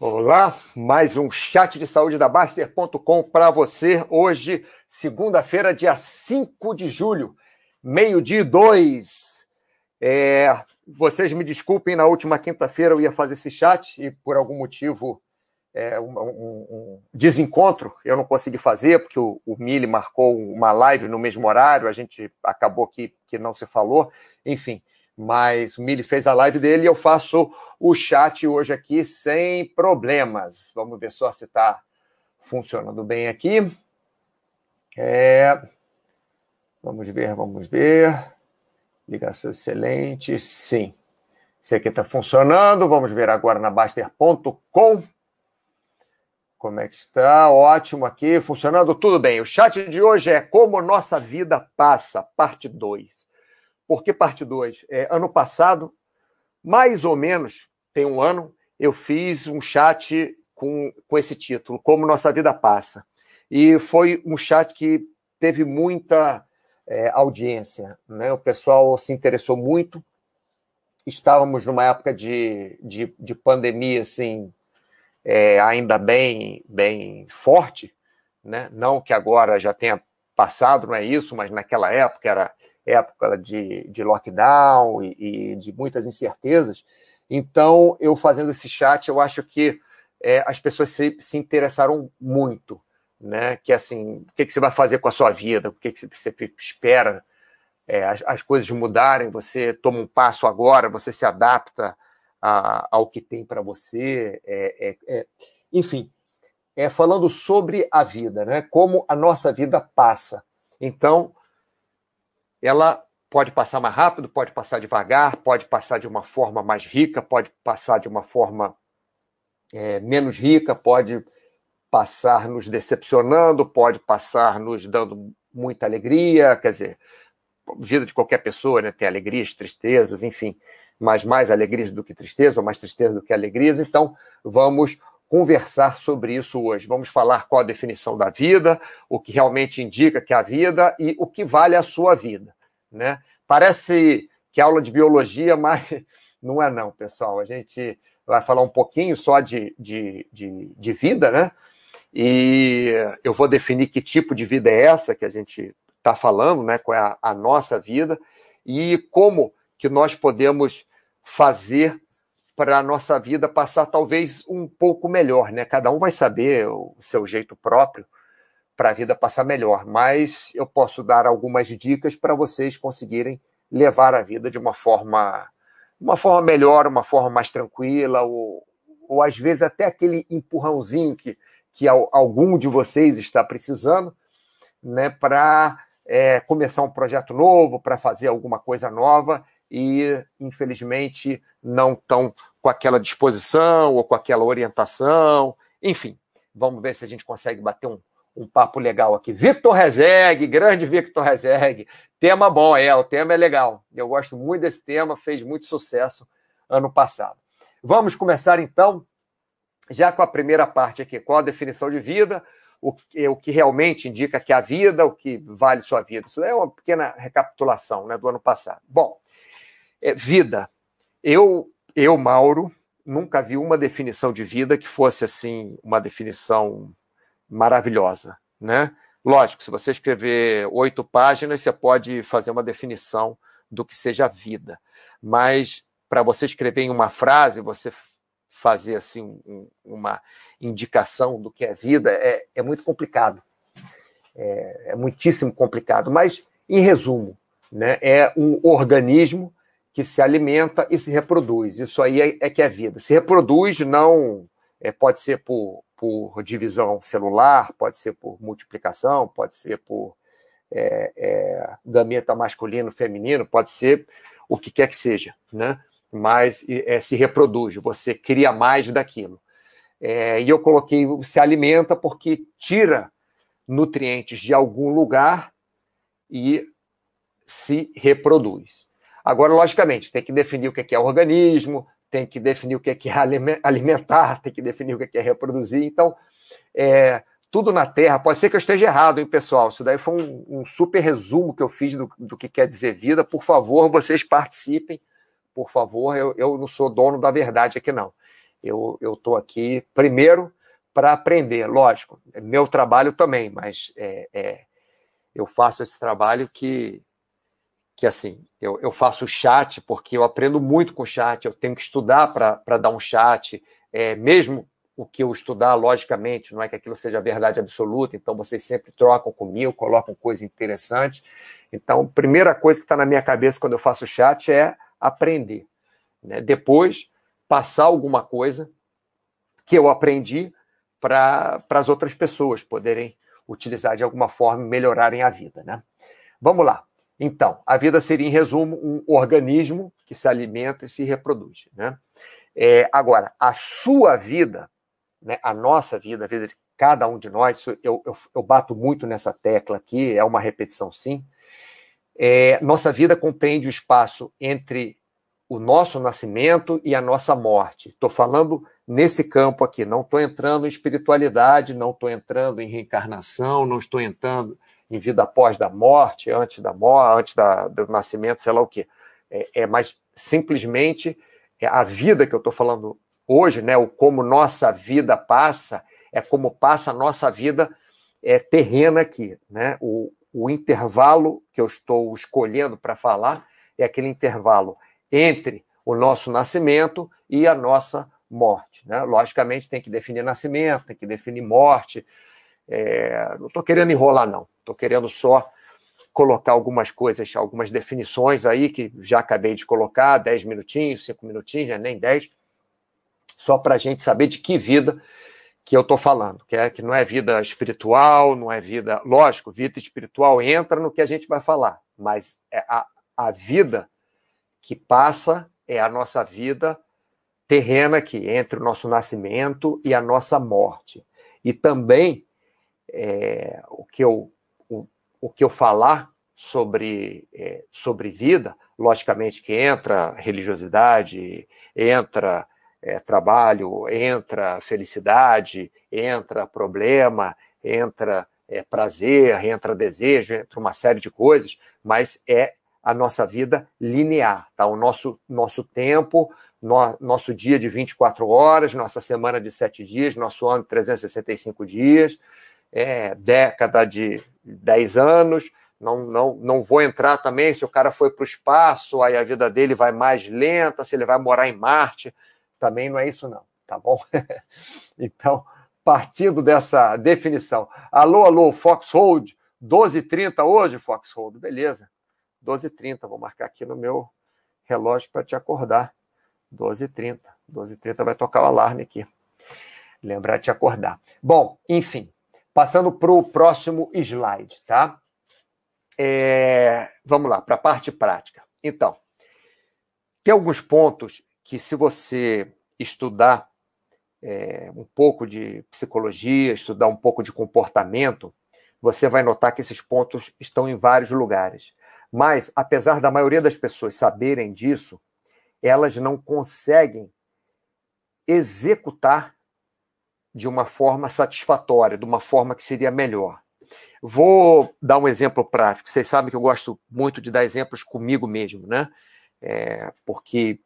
Olá, mais um chat de saúde da Baster.com para você. Hoje, segunda-feira, dia 5 de julho, meio-dia e dois. É, vocês me desculpem, na última quinta-feira eu ia fazer esse chat e por algum motivo, é, um, um, um, desencontro, eu não consegui fazer, porque o, o Mili marcou uma live no mesmo horário, a gente acabou que, que não se falou, enfim mas o Mili fez a live dele e eu faço o chat hoje aqui sem problemas. Vamos ver só se está funcionando bem aqui. É... Vamos ver, vamos ver. Ligação excelente. Sim. Esse aqui está funcionando. Vamos ver agora na Baster.com. Como é que está? Ótimo aqui, funcionando tudo bem. O chat de hoje é Como Nossa Vida Passa, parte 2. Por que parte 2? É, ano passado, mais ou menos, tem um ano, eu fiz um chat com, com esse título, Como Nossa Vida Passa. E foi um chat que teve muita é, audiência, né? o pessoal se interessou muito. Estávamos numa época de, de, de pandemia, assim, é, ainda bem, bem forte, né? não que agora já tenha passado, não é isso, mas naquela época era época de, de lockdown e, e, de muitas incertezas. Então, eu fazendo esse chat, eu acho que é, as pessoas se, se, interessaram muito, né? Que assim, o que, que, você vai fazer com a sua vida? O que, que você espera é, as, as, coisas mudarem? Você toma um passo agora, você se adapta a, ao que tem para você. É, é, é, enfim, é falando sobre a vida, né? Como a nossa vida passa. Então, ela pode passar mais rápido, pode passar devagar, pode passar de uma forma mais rica, pode passar de uma forma é, menos rica, pode passar nos decepcionando, pode passar nos dando muita alegria, quer dizer, vida de qualquer pessoa, né, tem alegrias, tristezas, enfim, mas mais alegrias do que tristeza, ou mais tristeza do que alegrias, então vamos conversar sobre isso hoje. Vamos falar qual a definição da vida, o que realmente indica que é a vida e o que vale a sua vida. Né? Parece que é aula de biologia, mas não é não, pessoal. A gente vai falar um pouquinho só de, de, de, de vida, né? E eu vou definir que tipo de vida é essa que a gente está falando, né? Qual é a, a nossa vida e como que nós podemos fazer para a nossa vida passar talvez um pouco melhor, né? Cada um vai saber o seu jeito próprio para a vida passar melhor, mas eu posso dar algumas dicas para vocês conseguirem levar a vida de uma forma uma forma melhor, uma forma mais tranquila, ou, ou às vezes até aquele empurrãozinho que, que algum de vocês está precisando, né, para é, começar um projeto novo, para fazer alguma coisa nova e, infelizmente, não estão com aquela disposição ou com aquela orientação. Enfim, vamos ver se a gente consegue bater um, um papo legal aqui. Victor Rezegue, grande Victor Rezegue. Tema bom, é, o tema é legal. Eu gosto muito desse tema, fez muito sucesso ano passado. Vamos começar então, já com a primeira parte aqui. Qual a definição de vida? O, o que realmente indica que a vida, o que vale sua vida. Isso é uma pequena recapitulação né, do ano passado. Bom, é, vida. Eu, eu, Mauro, nunca vi uma definição de vida que fosse assim, uma definição maravilhosa, né? Lógico, se você escrever oito páginas, você pode fazer uma definição do que seja vida. Mas para você escrever em uma frase, você fazer assim um, uma indicação do que é vida é, é muito complicado. É, é, muitíssimo complicado. Mas, em resumo, né, é um organismo que se alimenta e se reproduz. Isso aí é, é que é vida. Se reproduz, não é, pode ser por, por divisão celular, pode ser por multiplicação, pode ser por é, é, gameta masculino, feminino, pode ser o que quer que seja, né? Mas é, se reproduz, você cria mais daquilo. É, e eu coloquei se alimenta porque tira nutrientes de algum lugar e se reproduz. Agora, logicamente, tem que definir o que é organismo, tem que definir o que é alimentar, tem que definir o que é reproduzir. Então, é, tudo na Terra, pode ser que eu esteja errado, hein, pessoal? Isso daí foi um, um super resumo que eu fiz do, do, que quer dizer vida. Por favor, vocês participem, por favor. Eu, eu não sou dono da verdade aqui, não. Eu estou aqui, primeiro, para aprender, lógico, é meu trabalho também, mas é, é, eu faço esse trabalho que, que assim, eu, eu faço chat porque eu aprendo muito com chat, eu tenho que estudar para dar um chat, é, mesmo o que eu estudar, logicamente, não é que aquilo seja verdade absoluta, então vocês sempre trocam comigo, colocam coisa interessante. Então, primeira coisa que está na minha cabeça quando eu faço chat é aprender. Né? Depois, passar alguma coisa que eu aprendi para as outras pessoas poderem utilizar de alguma forma e melhorarem a vida. Né? Vamos lá. Então, a vida seria, em resumo, um organismo que se alimenta e se reproduz. Né? É, agora, a sua vida né, a nossa vida, a vida de cada um de nós, eu, eu, eu bato muito nessa tecla aqui, é uma repetição sim. É, nossa vida compreende o espaço entre o nosso nascimento e a nossa morte. Estou falando nesse campo aqui, não estou entrando em espiritualidade, não estou entrando em reencarnação, não estou entrando em vida após da morte, antes da morte, antes da, do nascimento, sei lá o quê. É, é mais simplesmente é a vida que eu estou falando hoje, né, o como nossa vida passa, é como passa a nossa vida é, terrena aqui. Né? O, o intervalo que eu estou escolhendo para falar é aquele intervalo entre o nosso nascimento e a nossa morte. Né? Logicamente, tem que definir nascimento, tem que definir morte. É, não estou querendo enrolar, não. Estou querendo só colocar algumas coisas, algumas definições aí que já acabei de colocar, 10 minutinhos, 5 minutinhos, nem 10 só para a gente saber de que vida que eu estou falando, que, é, que não é vida espiritual, não é vida. Lógico, vida espiritual entra no que a gente vai falar, mas é a, a vida que passa é a nossa vida terrena aqui, entre o nosso nascimento e a nossa morte. E também é, o, que eu, o, o que eu falar sobre, é, sobre vida, logicamente que entra religiosidade, entra é, trabalho, entra felicidade, entra problema, entra é, prazer, entra desejo, entra uma série de coisas, mas é a nossa vida linear, tá? O nosso, nosso tempo, no, nosso dia de 24 horas, nossa semana de 7 dias, nosso ano de 365 dias, é, década de 10 anos. Não, não, não vou entrar também se o cara foi para o espaço, aí a vida dele vai mais lenta, se ele vai morar em Marte também não é isso, não, tá bom? então, partindo dessa definição. Alô, alô, Foxhold, 12h30 hoje, Foxhold, beleza. 12h30, vou marcar aqui no meu relógio para te acordar. 12h30. 12h30 vai tocar o alarme aqui. Lembrar de te acordar. Bom, enfim, passando para o próximo slide, tá? É, vamos lá, para a parte prática. Então, tem alguns pontos que se você estudar é, um pouco de psicologia, estudar um pouco de comportamento, você vai notar que esses pontos estão em vários lugares. Mas, apesar da maioria das pessoas saberem disso, elas não conseguem executar de uma forma satisfatória, de uma forma que seria melhor. Vou dar um exemplo prático. Vocês sabem que eu gosto muito de dar exemplos comigo mesmo, né? É, porque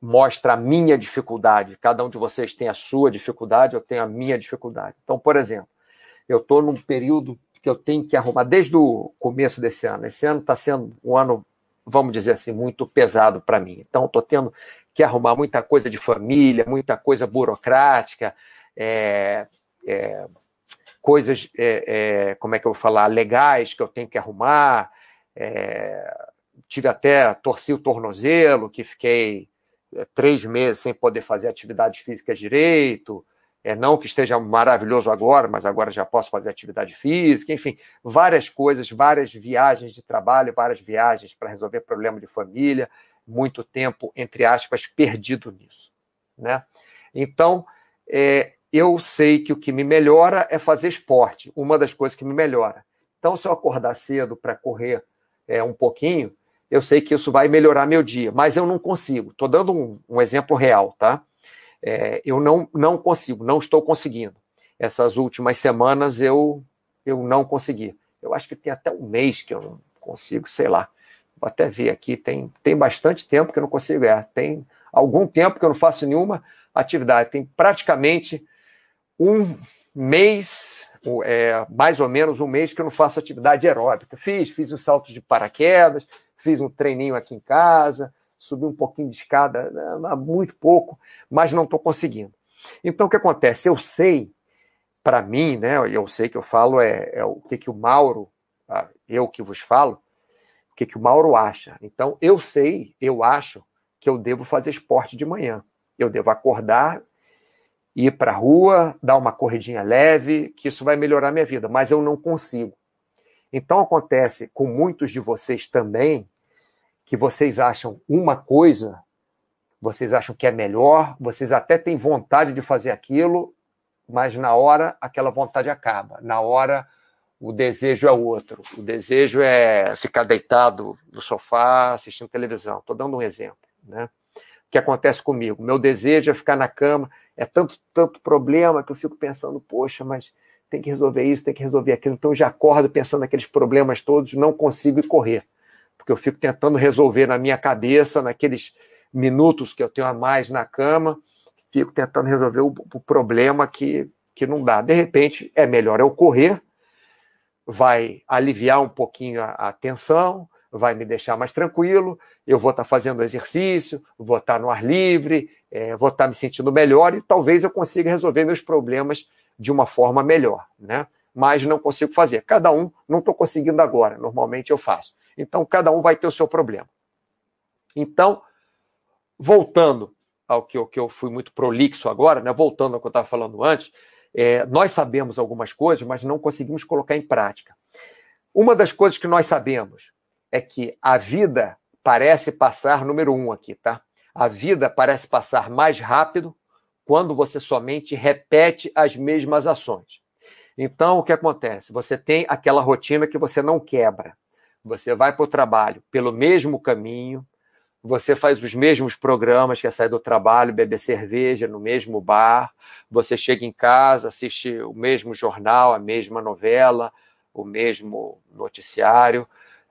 mostra a minha dificuldade. Cada um de vocês tem a sua dificuldade, eu tenho a minha dificuldade. Então, por exemplo, eu estou num período que eu tenho que arrumar desde o começo desse ano. Esse ano está sendo um ano, vamos dizer assim, muito pesado para mim. Então, estou tendo que arrumar muita coisa de família, muita coisa burocrática, é, é, coisas, é, é como é que eu vou falar, legais que eu tenho que arrumar. É, tive até, torci o tornozelo, que fiquei três meses sem poder fazer atividade física direito, é, não que esteja maravilhoso agora, mas agora já posso fazer atividade física, enfim, várias coisas, várias viagens de trabalho, várias viagens para resolver problema de família, muito tempo, entre aspas, perdido nisso. Né? Então, é, eu sei que o que me melhora é fazer esporte, uma das coisas que me melhora. Então, se eu acordar cedo para correr é, um pouquinho, eu sei que isso vai melhorar meu dia, mas eu não consigo. Estou dando um, um, exemplo real, tá? É, eu não, não consigo, não estou conseguindo. Essas últimas semanas eu, eu não consegui. Eu acho que tem até um mês que eu não consigo, sei lá. Vou até ver aqui, tem, tem bastante tempo que eu não consigo. É, tem algum tempo que eu não faço nenhuma atividade. Tem praticamente um mês, é, mais ou menos um mês que eu não faço atividade aeróbica. Fiz, fiz um salto de paraquedas, fiz um treininho aqui em casa, subi um pouquinho de escada, né, muito pouco, mas não estou conseguindo. Então, o que acontece? Eu sei, para mim, né, eu sei que eu falo é, é o que, que o Mauro, eu que vos falo, o que, que o Mauro acha. Então, eu sei, eu acho que eu devo fazer esporte de manhã. Eu devo acordar, ir para a rua, dar uma corridinha leve, que isso vai melhorar minha vida, mas eu não consigo. Então, acontece com muitos de vocês também, que vocês acham uma coisa, vocês acham que é melhor, vocês até têm vontade de fazer aquilo, mas na hora aquela vontade acaba. Na hora o desejo é outro. O desejo é ficar deitado no sofá assistindo televisão. Estou dando um exemplo, né? Que acontece comigo? Meu desejo é ficar na cama. É tanto, tanto problema que eu fico pensando, poxa, mas tem que resolver isso, tem que resolver aquilo. Então eu já acordo pensando naqueles problemas todos, não consigo correr porque eu fico tentando resolver na minha cabeça, naqueles minutos que eu tenho a mais na cama, fico tentando resolver o, o problema que, que não dá. De repente, é melhor eu correr, vai aliviar um pouquinho a, a tensão, vai me deixar mais tranquilo, eu vou estar fazendo exercício, vou estar no ar livre, é, vou estar me sentindo melhor e talvez eu consiga resolver meus problemas de uma forma melhor, né? Mas não consigo fazer. Cada um, não estou conseguindo agora, normalmente eu faço. Então, cada um vai ter o seu problema. Então, voltando ao que eu, que eu fui muito prolixo agora, né? voltando ao que eu estava falando antes, é, nós sabemos algumas coisas, mas não conseguimos colocar em prática. Uma das coisas que nós sabemos é que a vida parece passar, número um aqui, tá? A vida parece passar mais rápido quando você somente repete as mesmas ações. Então, o que acontece? Você tem aquela rotina que você não quebra. Você vai para o trabalho pelo mesmo caminho, você faz os mesmos programas, que é sair do trabalho, beber cerveja no mesmo bar, você chega em casa, assiste o mesmo jornal, a mesma novela, o mesmo noticiário,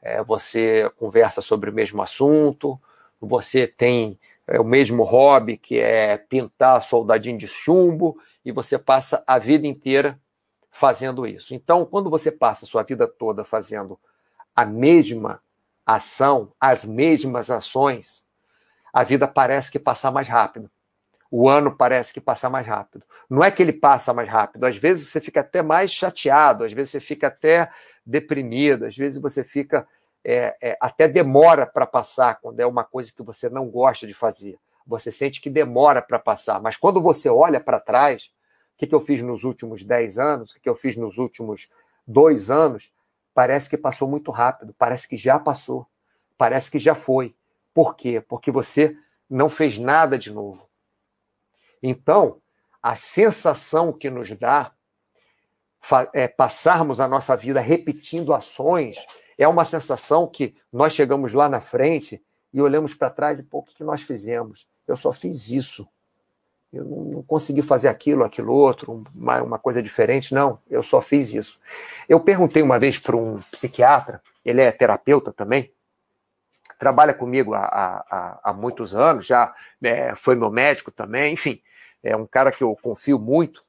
é, você conversa sobre o mesmo assunto, você tem é, o mesmo hobby, que é pintar soldadinho de chumbo, e você passa a vida inteira fazendo isso. Então, quando você passa a sua vida toda fazendo a mesma ação, as mesmas ações, a vida parece que passa mais rápido. O ano parece que passa mais rápido. Não é que ele passa mais rápido, às vezes você fica até mais chateado, às vezes você fica até deprimido, às vezes você fica é, é, até demora para passar quando é uma coisa que você não gosta de fazer. Você sente que demora para passar, mas quando você olha para trás, o que, que eu fiz nos últimos 10 anos, o que, que eu fiz nos últimos dois anos, parece que passou muito rápido, parece que já passou, parece que já foi. Por quê? Porque você não fez nada de novo. Então, a sensação que nos dá é, passarmos a nossa vida repetindo ações é uma sensação que nós chegamos lá na frente e olhamos para trás e, pô, o que nós fizemos? Eu só fiz isso eu não consegui fazer aquilo, aquilo outro, uma, uma coisa diferente, não, eu só fiz isso. Eu perguntei uma vez para um psiquiatra, ele é terapeuta também, trabalha comigo há, há, há muitos anos, já é, foi meu médico também, enfim, é um cara que eu confio muito,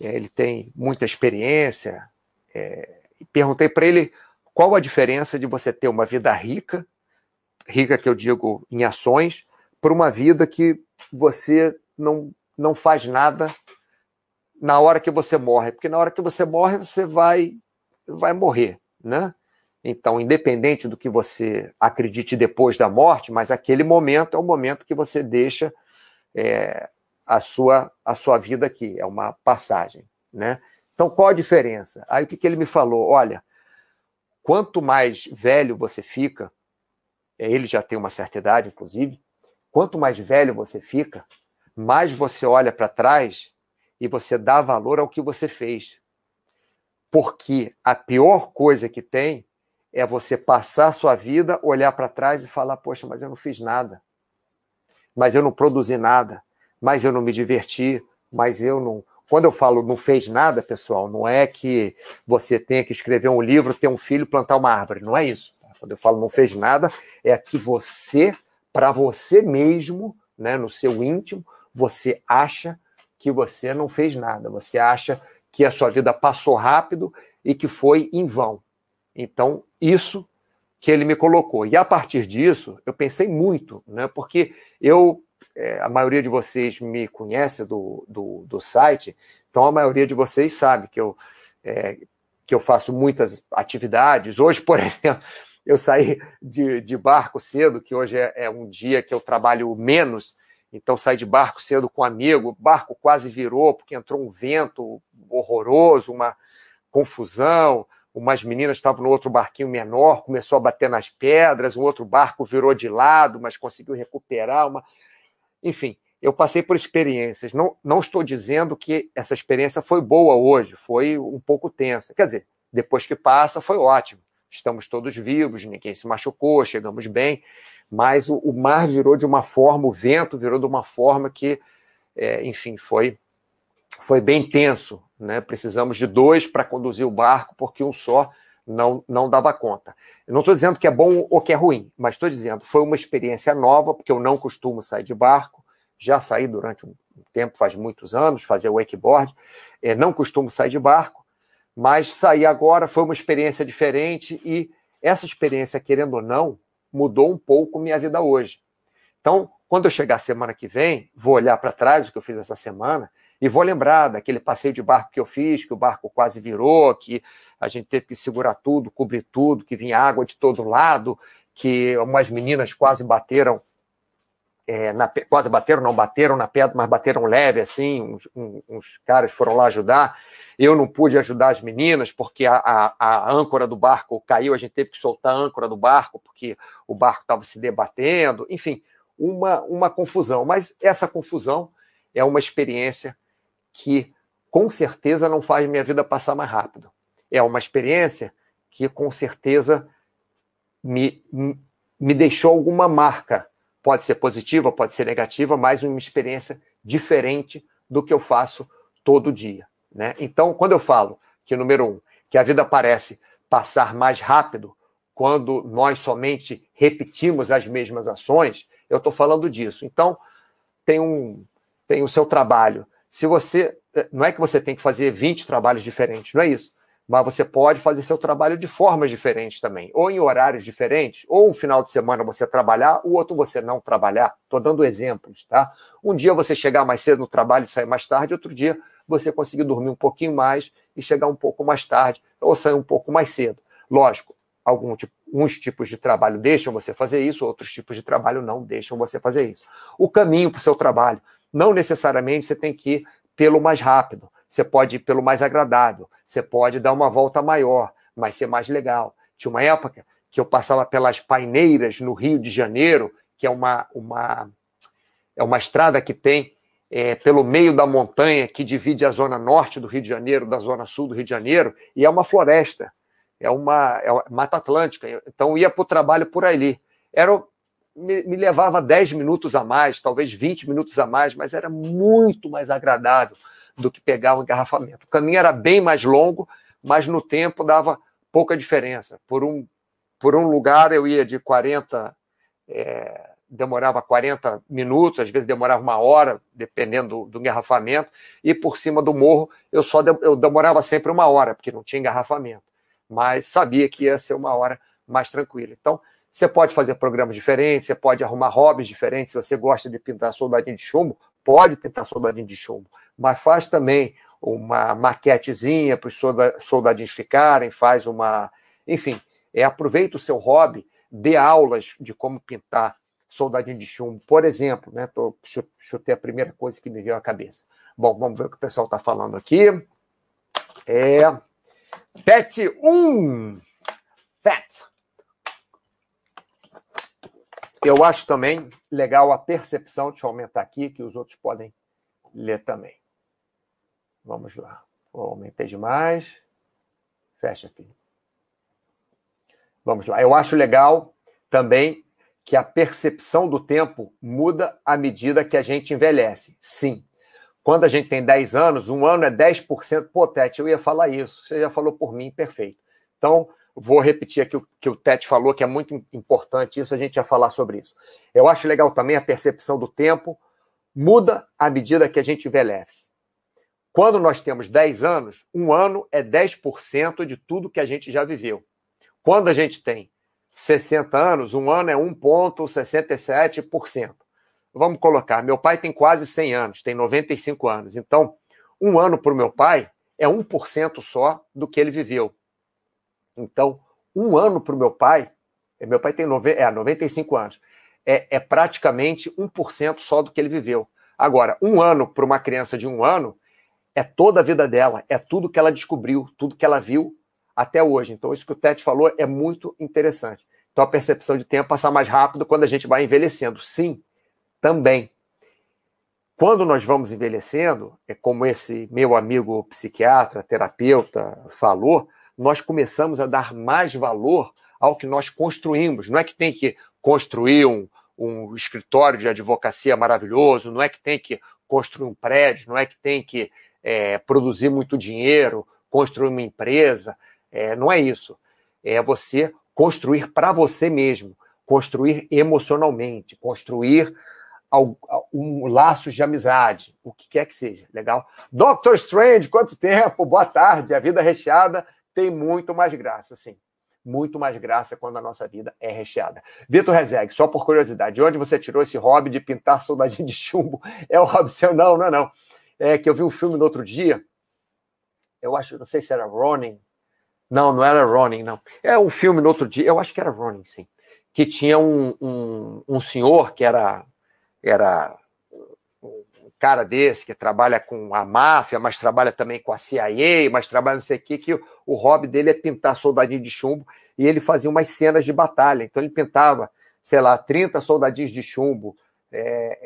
ele tem muita experiência, é, perguntei para ele qual a diferença de você ter uma vida rica, rica que eu digo em ações, por uma vida que você não, não faz nada na hora que você morre, porque na hora que você morre, você vai, vai morrer, né? Então, independente do que você acredite depois da morte, mas aquele momento é o momento que você deixa é, a, sua, a sua vida aqui, é uma passagem, né? Então, qual a diferença? Aí o que, que ele me falou? Olha, quanto mais velho você fica, ele já tem uma certa idade, inclusive, quanto mais velho você fica, mais você olha para trás e você dá valor ao que você fez. Porque a pior coisa que tem é você passar a sua vida, olhar para trás e falar: Poxa, mas eu não fiz nada. Mas eu não produzi nada. Mas eu não me diverti. Mas eu não. Quando eu falo não fez nada, pessoal, não é que você tenha que escrever um livro, ter um filho, plantar uma árvore. Não é isso. Quando eu falo não fez nada, é que você, para você mesmo, né, no seu íntimo, você acha que você não fez nada, você acha que a sua vida passou rápido e que foi em vão. Então, isso que ele me colocou. E a partir disso, eu pensei muito, né? Porque eu, é, a maioria de vocês me conhece do, do, do, site, então a maioria de vocês sabe que eu, é, que eu faço muitas atividades. Hoje, por exemplo, eu saí de, de barco cedo, que hoje é, é um dia que eu trabalho menos, então saí de barco cedo com um amigo, o barco quase virou, porque entrou um vento horroroso, uma confusão, umas meninas estavam no outro barquinho menor, começou a bater nas pedras, o outro barco virou de lado, mas conseguiu recuperar uma. Enfim, eu passei por experiências. Não, não estou dizendo que essa experiência foi boa hoje, foi um pouco tensa. Quer dizer, depois que passa, foi ótimo. Estamos todos vivos, ninguém se machucou, chegamos bem, mas o, o mar virou de uma forma, o vento virou de uma forma que, é, enfim, foi, foi bem tenso né? Precisamos de dois para conduzir o barco, porque um só não, não dava conta. Eu não estou dizendo que é bom ou que é ruim, mas estou dizendo foi uma experiência nova, porque eu não costumo sair de barco, já saí durante um tempo, faz muitos anos, fazer wakeboard, é, não costumo sair de barco, mas sair agora foi uma experiência diferente e essa experiência, querendo ou não, mudou um pouco minha vida hoje. Então, quando eu chegar semana que vem, vou olhar para trás o que eu fiz essa semana e vou lembrar daquele passeio de barco que eu fiz, que o barco quase virou, que a gente teve que segurar tudo, cobrir tudo, que vinha água de todo lado, que umas meninas quase bateram, é, na, quase bateram, não bateram na pedra, mas bateram leve, assim, uns, uns, caras foram lá ajudar. Eu não pude ajudar as meninas porque a, a, a âncora do barco caiu, a gente teve que soltar a âncora do barco porque o barco estava se debatendo, enfim, uma, uma confusão. Mas essa confusão é uma experiência que com certeza não faz minha vida passar mais rápido. É uma experiência que com certeza me, me deixou alguma marca. Pode ser positiva, pode ser negativa, mas uma experiência diferente do que eu faço todo dia. Né? Então, quando eu falo que, número um, que a vida parece passar mais rápido quando nós somente repetimos as mesmas ações, eu estou falando disso. Então, tem, um, tem o seu trabalho se você. Eh, não é que você tem que fazer 20 trabalhos diferentes, não é isso. Mas você pode fazer seu trabalho de formas diferentes também, ou em horários diferentes, ou um final de semana você trabalhar, o outro você não trabalhar. Estou dando exemplos, tá? Um dia você chegar mais cedo no trabalho e sair mais tarde, outro dia você conseguir dormir um pouquinho mais e chegar um pouco mais tarde, ou sair um pouco mais cedo. Lógico, alguns uns tipos de trabalho deixam você fazer isso, outros tipos de trabalho não deixam você fazer isso. O caminho para o seu trabalho. Não necessariamente você tem que ir pelo mais rápido, você pode ir pelo mais agradável, você pode dar uma volta maior, mas ser mais legal. Tinha uma época que eu passava pelas paineiras no Rio de Janeiro, que é uma, uma, é uma estrada que tem é, pelo meio da montanha que divide a zona norte do Rio de Janeiro da zona sul do Rio de Janeiro, e é uma floresta, é uma, é uma Mata Atlântica. Então ia para o trabalho por ali. Era me, me, levava 10 minutos a mais, talvez 20 minutos a mais, mas era muito mais agradável do que pegar o engarrafamento. O caminho era bem mais longo, mas no tempo dava pouca diferença. Por um, por um lugar eu ia de 40, é, demorava 40 minutos, às vezes demorava uma hora, dependendo do, do engarrafamento, e por cima do morro eu só de, eu demorava sempre uma hora, porque não tinha engarrafamento, mas sabia que ia ser uma hora mais tranquila. Então, você pode fazer programas diferentes, você pode arrumar hobbies diferentes. Se você gosta de pintar soldadinho de chumbo, pode pintar soldadinho de chumbo. Mas faz também uma maquetezinha para os soldadinhos ficarem, faz uma. Enfim, é, aproveita o seu hobby, dê aulas de como pintar soldadinho de chumbo. Por exemplo, né? Tô, chutei a primeira coisa que me veio à cabeça. Bom, vamos ver o que o pessoal está falando aqui. É. PET 1. FAT. Eu acho também legal a percepção, deixa eu aumentar aqui, que os outros podem ler também. Vamos lá. Eu aumentei demais. Fecha aqui. Vamos lá. Eu acho legal também que a percepção do tempo muda à medida que a gente envelhece. Sim. Quando a gente tem 10 anos, um ano é 10%. Pô, Tete, eu ia falar isso. Você já falou por mim, perfeito. Então, Vou repetir aqui o que o Tete falou, que é muito importante isso, a gente ia falar sobre isso. Eu acho legal também a percepção do tempo muda à medida que a gente envelhece. Quando nós temos 10 anos, um ano é 10% de tudo que a gente já viveu. Quando a gente tem 60 anos, um ano é 1,67%. Vamos colocar, meu pai tem quase 100 anos, tem 95 anos. Então, um ano para o meu pai é 1% só do que ele viveu. Então, um ano para o meu pai, meu pai tem nove, é, 95 anos, é, é praticamente 1% só do que ele viveu. Agora, um ano para uma criança de um ano é toda a vida dela, é tudo que ela descobriu, tudo que ela viu até hoje. Então, isso que o Tete falou é muito interessante. Então, a percepção de tempo passa mais rápido quando a gente vai envelhecendo. Sim, também. Quando nós vamos envelhecendo, é como esse meu amigo psiquiatra, terapeuta falou, nós começamos a dar mais valor ao que nós construímos. Não é que tem que construir um, um escritório de advocacia maravilhoso, não é que tem que construir um prédio, não é que tem que é, produzir muito dinheiro, construir uma empresa. É, não é isso. É você construir para você mesmo, construir emocionalmente, construir um laço de amizade, o que quer que seja, legal? Doctor Strange, quanto tempo? Boa tarde. A vida recheada tem muito mais graça, sim. Muito mais graça quando a nossa vida é recheada. Vitor Rezeg, só por curiosidade, de onde você tirou esse hobby de pintar soldadinho de chumbo? É o hobby seu? Não, não é não. É que eu vi um filme no outro dia, eu acho, não sei se era Ronin. Não, não era Ronin, não. É um filme no outro dia, eu acho que era Ronin, sim. Que tinha um, um, um senhor que era era cara desse que trabalha com a máfia, mas trabalha também com a CIA, mas trabalha não sei o que, que o hobby dele é pintar soldadinho de chumbo e ele fazia umas cenas de batalha. Então ele pintava, sei lá, 30 soldadinhos de chumbo é,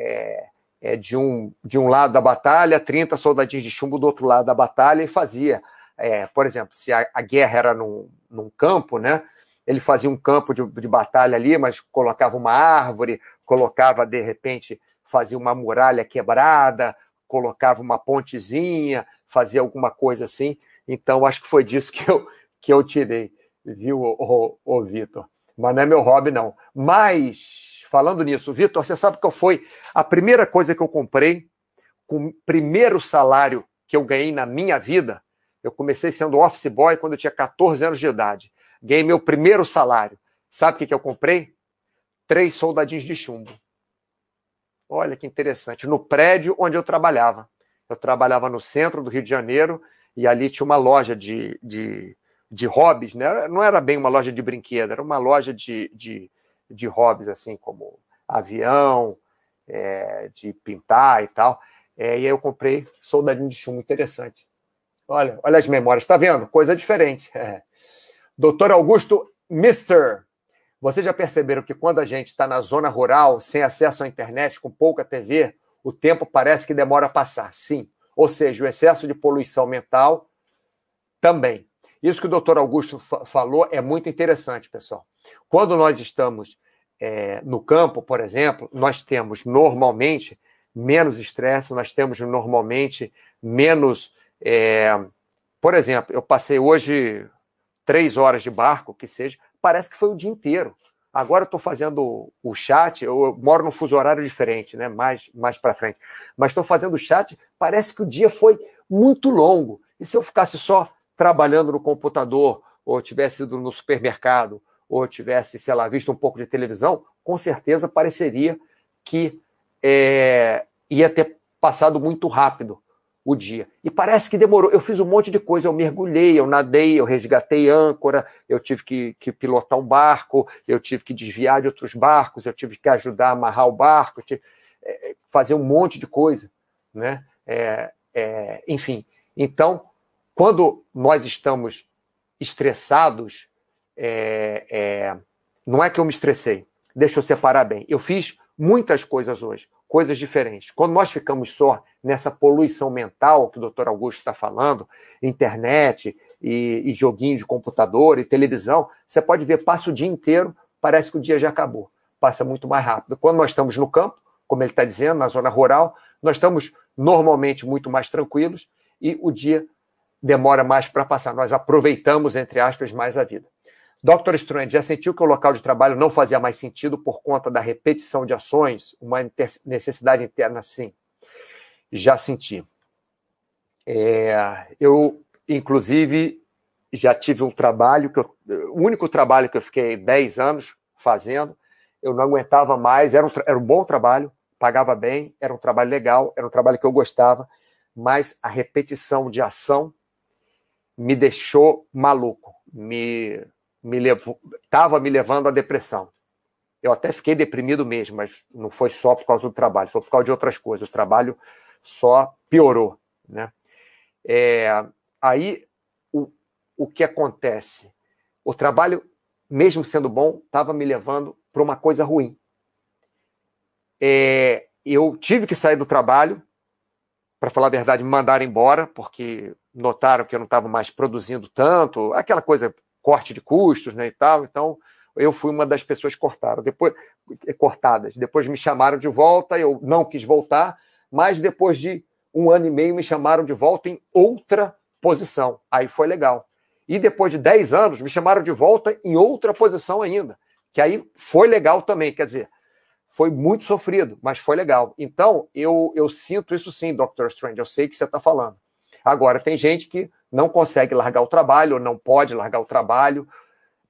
é, é, de, um, de um lado da batalha, 30 soldadinhos de chumbo do outro lado da batalha e fazia. É, por exemplo, se a, a guerra era num, num campo, né? ele fazia um campo de, de, batalha ali, mas colocava uma árvore, colocava, de repente, fazia uma muralha quebrada, colocava uma pontezinha, fazia alguma coisa assim. Então, acho que foi disso que eu, que eu tirei, viu, o, o, o Vitor? Mas não é meu hobby, não. Mas, falando nisso, Vitor, você sabe qual foi a primeira coisa que eu comprei com o primeiro salário que eu ganhei na minha vida? Eu comecei sendo office boy quando eu tinha 14 anos de idade. Ganhei meu primeiro salário. Sabe o que, que eu comprei? Três soldadinhos de chumbo. Olha que interessante. No prédio onde eu trabalhava. Eu trabalhava no centro do Rio de Janeiro e ali tinha uma loja de, de, de hobbies, né? Não era bem uma loja de brinquedo, era uma loja de, de, de hobbies, assim como avião, é, de pintar e tal. É, e aí eu comprei soldadinho de chumbo, interessante. Olha, olha as memórias, tá vendo? Coisa diferente. É. Doutor Augusto Mister, vocês já perceberam que quando a gente está na zona rural, sem acesso à internet, com pouca TV, o tempo parece que demora a passar? Sim. Ou seja, o excesso de poluição mental também. Isso que o doutor Augusto falou é muito interessante, pessoal. Quando nós estamos é, no campo, por exemplo, nós temos normalmente menos estresse, nós temos normalmente menos. É, por exemplo, eu passei hoje três horas de barco, que seja, parece que foi o dia inteiro. Agora eu estou fazendo o chat, eu moro num fuso horário diferente, né? Mais, mais para frente. Mas estou fazendo o chat, parece que o dia foi muito longo. E se eu ficasse só trabalhando no computador, ou tivesse ido no supermercado, ou tivesse, sei lá, visto um pouco de televisão, com certeza pareceria que é, ia ter passado muito rápido o dia. E parece que demorou. Eu fiz um monte de coisa, eu mergulhei, eu nadei, eu resgatei âncora, eu tive que, que pilotar um barco, eu tive que desviar de outros barcos, eu tive que ajudar a amarrar o barco, tive, é, fazer um monte de coisa, né? É, é, enfim, então, quando nós estamos estressados, é, é, não é que eu me estressei, deixa eu separar bem. Eu fiz muitas coisas hoje, coisas diferentes. Quando nós ficamos só nessa poluição mental que o doutor Augusto está falando, internet e, e joguinho de computador e televisão, você pode ver, passa o dia inteiro, parece que o dia já acabou. Passa muito mais rápido. Quando nós estamos no campo, como ele está dizendo, na zona rural, nós estamos normalmente muito mais tranquilos e o dia demora mais para passar. Nós aproveitamos, entre aspas, mais a vida. Dr. Strange, já sentiu que o local de trabalho não fazia mais sentido por conta da repetição de ações? Uma necessidade interna, sim. Já senti. É, eu, inclusive, já tive um trabalho, que eu, o único trabalho que eu fiquei 10 anos fazendo, eu não aguentava mais, era um, era um bom trabalho, pagava bem, era um trabalho legal, era um trabalho que eu gostava, mas a repetição de ação me deixou maluco, me, me levou, estava me levando à depressão. Eu até fiquei deprimido mesmo, mas não foi só por causa do trabalho, foi por causa de outras coisas. O trabalho só piorou, né? É, aí o, o que acontece? O trabalho, mesmo sendo bom, estava me levando para uma coisa ruim. É, eu tive que sair do trabalho, para falar a verdade, me mandaram embora, porque notaram que eu não estava mais produzindo tanto, aquela coisa, corte de custos né, e tal. Então, eu fui uma das pessoas cortadas. Depois, cortadas. Depois me chamaram de volta, eu não quis voltar, mas depois de um ano e meio me chamaram de volta em outra posição. Aí foi legal. E depois de 10 anos me chamaram de volta em outra posição ainda, que aí foi legal também. Quer dizer, foi muito sofrido, mas foi legal. Então, eu, eu sinto isso sim, Dr. Strange, eu sei o que você está falando. Agora, tem gente que não consegue largar o trabalho, ou não pode largar o trabalho,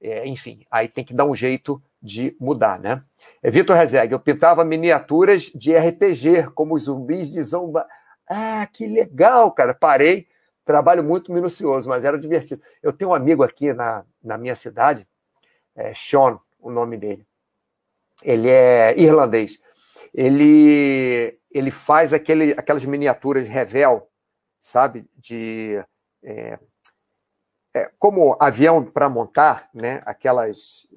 é, enfim, aí tem que dar um jeito de mudar, né? É, Vitor Rezeg, eu pintava miniaturas de RPG, como os zumbis de Zomba. Ah, que legal, cara. Parei, trabalho muito minucioso, mas era divertido. Eu tenho um amigo aqui na, na minha cidade, é Sean, o nome dele. Ele é irlandês. Ele, ele faz aquele, aquelas miniaturas Revel, sabe? De. É, é, como avião para montar, né? Aquelas.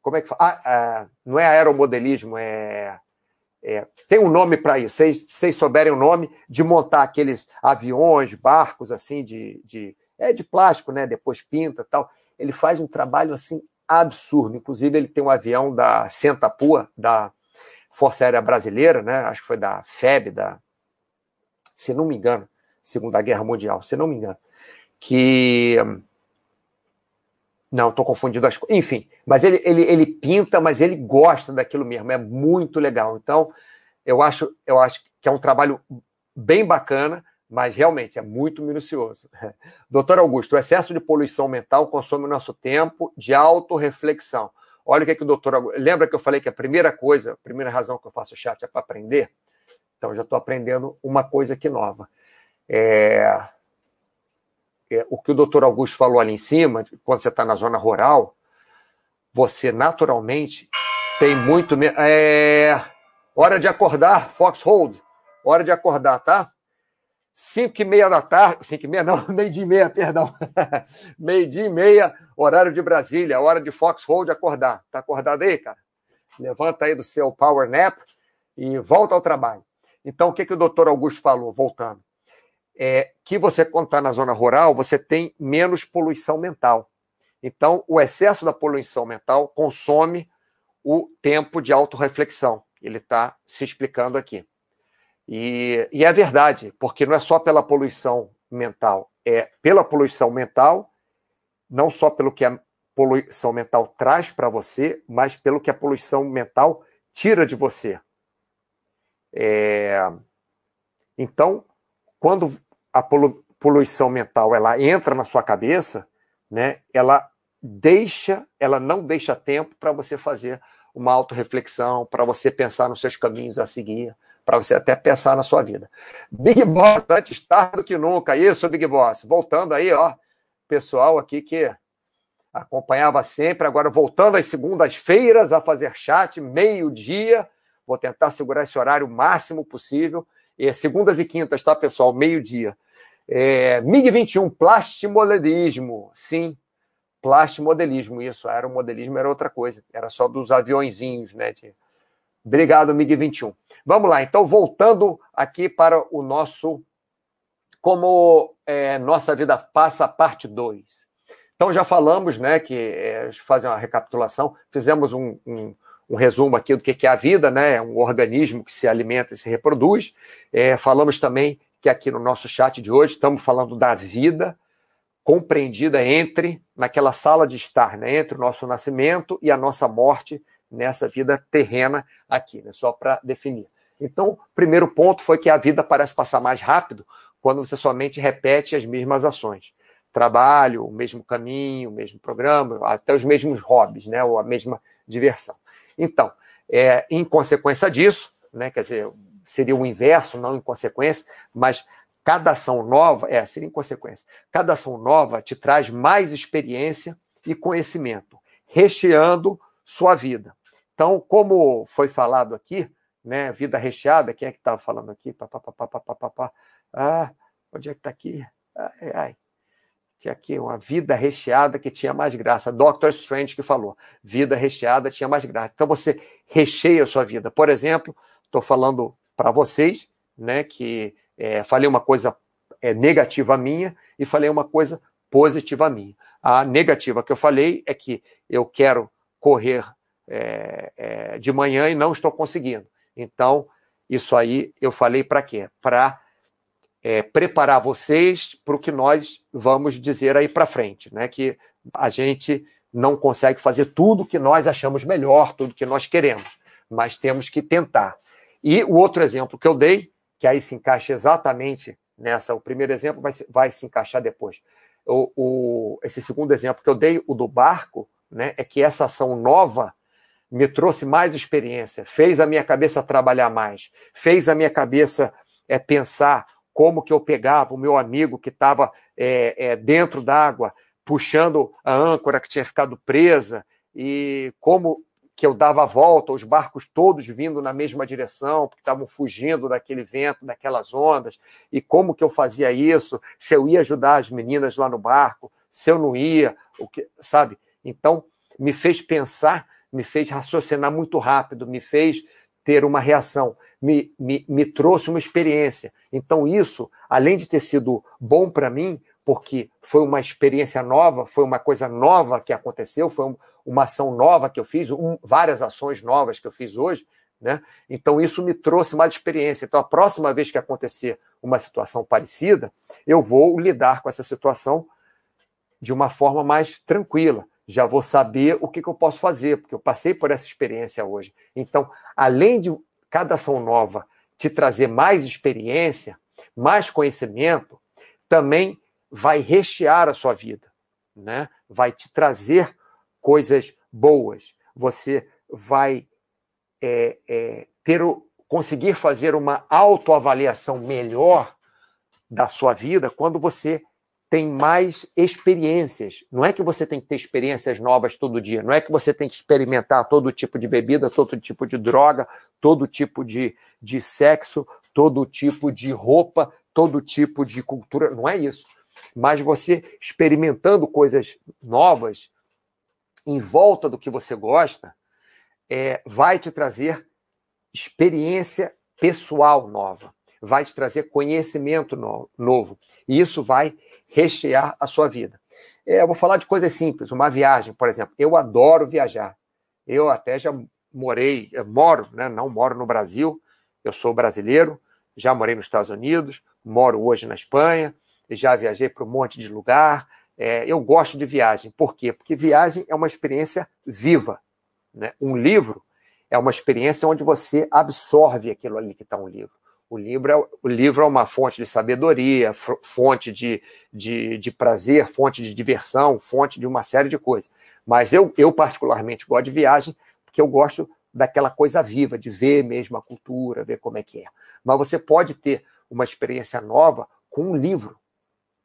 Como é que fala? Ah, ah, não é aeromodelismo, é. é tem um nome para isso. Vocês, vocês souberem o nome de montar aqueles aviões, barcos assim de, de é de plástico, né? Depois pinta, tal. Ele faz um trabalho assim absurdo. Inclusive ele tem um avião da Sentapua, da Força Aérea Brasileira, né? Acho que foi da FEB, da se não me engano, Segunda Guerra Mundial, se não me engano, que não, estou confundindo as coisas. Enfim, mas ele, ele, ele pinta, mas ele gosta daquilo mesmo. É muito legal. Então, eu acho, eu acho que é um trabalho bem bacana, mas realmente é muito minucioso. Doutor Augusto, o excesso de poluição mental consome o nosso tempo de autorreflexão. Olha o que, é que o doutor Augusto... Lembra que eu falei que a primeira coisa, a primeira razão que eu faço chat é para aprender? Então, já estou aprendendo uma coisa aqui nova. É é, o que o doutor Augusto falou ali em cima, quando você está na zona rural, você naturalmente tem muito. É, hora de acordar, Foxhold. Hora de acordar, tá? Cinco e meia da tarde, cinco e meia não, meio dia e meia, perdão. meio dia e meia, horário de Brasília, hora de Foxhold acordar. Tá acordado aí, cara? Levanta aí do seu power nap e volta ao trabalho. Então, o que, que o doutor Augusto falou, voltando? É, que você, quando está na zona rural, você tem menos poluição mental. Então, o excesso da poluição mental consome o tempo de autorreflexão. Ele está se explicando aqui. E, e, é verdade, porque não é só pela poluição mental, é pela poluição mental, não só pelo que a poluição mental traz para você, mas pelo que a poluição mental tira de você. É, então, quando a poluição mental ela entra na sua cabeça, né, ela deixa, ela não deixa tempo para você fazer uma autorreflexão, para você pensar nos seus caminhos a seguir, para você até pensar na sua vida. Big Boss, antes tarde do que nunca. Isso, Big Boss. Voltando aí, ó, pessoal aqui que acompanhava sempre, agora voltando às segundas-feiras a fazer chat, meio-dia. Vou tentar segurar esse horário o máximo possível. É, segundas e quintas, tá, pessoal? Meio-dia. É, MiG-21, plastimodelismo. Sim, plastimodelismo. Isso, aeromodelismo era outra coisa. Era só dos aviõezinhos, né? De... Obrigado, MiG-21. Vamos lá, então, voltando aqui para o nosso Como é, Nossa Vida Passa, parte 2. Então, já falamos, né, que, é, fazer uma recapitulação, fizemos um, um um resumo aqui do que é a vida, né? É um organismo que se alimenta e se reproduz. É, falamos também que aqui no nosso chat de hoje estamos falando da vida compreendida entre, naquela sala de estar, né, entre o nosso nascimento e a nossa morte nessa vida terrena aqui, né, só para definir. Então, o primeiro ponto foi que a vida parece passar mais rápido quando você somente repete as mesmas ações. Trabalho, o mesmo caminho, o mesmo programa, até os mesmos hobbies, né, ou a mesma diversão. Então, é, em consequência disso, né, quer dizer, seria o inverso, não em consequência, mas cada ação nova, é, seria em consequência, cada ação nova te traz mais experiência e conhecimento, recheando sua vida. Então, como foi falado aqui, né, vida recheada, quem é que estava falando aqui? Pá, pá, pá, pá, pá, pá, pá. Ah, onde é que está aqui? Ai, ai. Tinha aqui uma vida recheada que tinha mais graça. Doctor Strange que falou, vida recheada tinha mais graça. Então você recheia a sua vida. Por exemplo, estou falando para vocês, né, que é, falei uma coisa é, negativa minha e falei uma coisa positiva minha. A negativa que eu falei é que eu quero correr é, é, de manhã e não estou conseguindo. Então, isso aí eu falei para quê? Para é, preparar vocês para o que nós vamos dizer aí para frente, né? Que a gente não consegue fazer tudo que nós achamos melhor, tudo que nós queremos, mas temos que tentar. E o outro exemplo que eu dei, que aí se encaixa exatamente nessa, o primeiro exemplo vai, vai se encaixar depois. O, o, esse segundo exemplo que eu dei, o do barco, né, é que essa ação nova me trouxe mais experiência, fez a minha cabeça trabalhar mais, fez a minha cabeça é, pensar como que eu pegava o meu amigo que estava é, é, dentro d'água, puxando a âncora que tinha ficado presa, e como que eu dava a volta, os barcos todos vindo na mesma direção, porque estavam fugindo daquele vento, daquelas ondas, e como que eu fazia isso, se eu ia ajudar as meninas lá no barco, se eu não ia, o que, sabe? Então, me fez pensar, me fez raciocinar muito rápido, me fez ter uma reação, me, me, me trouxe uma experiência. Então, isso, além de ter sido bom para mim, porque foi uma experiência nova, foi uma coisa nova que aconteceu, foi um, uma ação nova que eu fiz, um, várias ações novas que eu fiz hoje, né? Então, isso me trouxe mais experiência. Então, a próxima vez que acontecer uma situação parecida, eu vou lidar com essa situação de uma forma mais tranquila já vou saber o que, que eu posso fazer, porque eu passei por essa experiência hoje. Então, além de cada ação nova te trazer mais experiência, mais conhecimento, também vai rechear a sua vida, né? Vai te trazer coisas boas. Você vai é, é, ter o, conseguir fazer uma autoavaliação melhor da sua vida quando você tem mais experiências. Não é que você tem que ter experiências novas todo dia, não é que você tem que experimentar todo tipo de bebida, todo tipo de droga, todo tipo de, de sexo, todo tipo de roupa, todo tipo de cultura. Não é isso. Mas você experimentando coisas novas em volta do que você gosta, é, vai te trazer experiência pessoal nova, vai te trazer conhecimento no, novo. E isso vai rechear a sua vida. É, eu vou falar de coisas simples, uma viagem, por exemplo. Eu adoro viajar. Eu até já morei, moro, né, não moro no Brasil, eu sou brasileiro, já morei nos Estados Unidos, moro hoje na Espanha, já viajei para um monte de lugar. É, eu gosto de viagem. Por quê? Porque viagem é uma experiência viva. Né? Um livro é uma experiência onde você absorve aquilo ali que está um livro. O livro, é, o livro é uma fonte de sabedoria, fonte de, de, de prazer, fonte de diversão, fonte de uma série de coisas. Mas eu, eu, particularmente, gosto de viagem porque eu gosto daquela coisa viva, de ver mesmo a cultura, ver como é que é. Mas você pode ter uma experiência nova com um livro.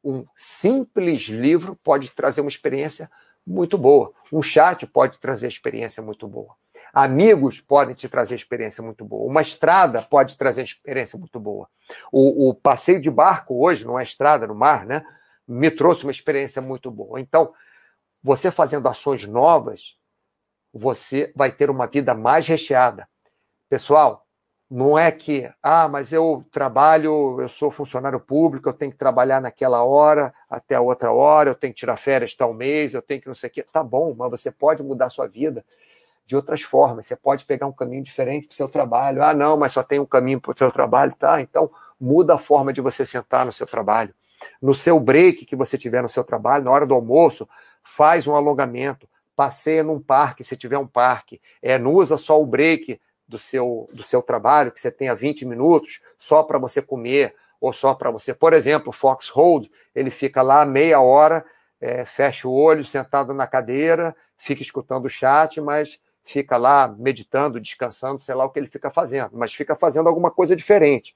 Um simples livro pode trazer uma experiência muito boa. Um chat pode trazer experiência muito boa. Amigos podem te trazer experiência muito boa. Uma estrada pode trazer experiência muito boa. O, o passeio de barco hoje, numa estrada, no mar, né, me trouxe uma experiência muito boa. Então, você fazendo ações novas, você vai ter uma vida mais recheada. Pessoal, não é que, ah, mas eu trabalho, eu sou funcionário público, eu tenho que trabalhar naquela hora até a outra hora, eu tenho que tirar férias tal mês, eu tenho que não sei o quê. Tá bom, mas você pode mudar a sua vida de outras formas. Você pode pegar um caminho diferente para o seu trabalho. Ah, não, mas só tem um caminho para o seu trabalho, tá? Então muda a forma de você sentar no seu trabalho. No seu break que você tiver no seu trabalho, na hora do almoço, faz um alongamento, passeia num parque, se tiver um parque, é, não usa só o break do seu, do seu trabalho, que você tenha 20 minutos, só para você comer, ou só para você. Por exemplo, Fox Hold, ele fica lá meia hora, é, fecha o olho, sentado na cadeira, fica escutando o chat, mas fica lá meditando, descansando, sei lá o que ele fica fazendo, mas fica fazendo alguma coisa diferente.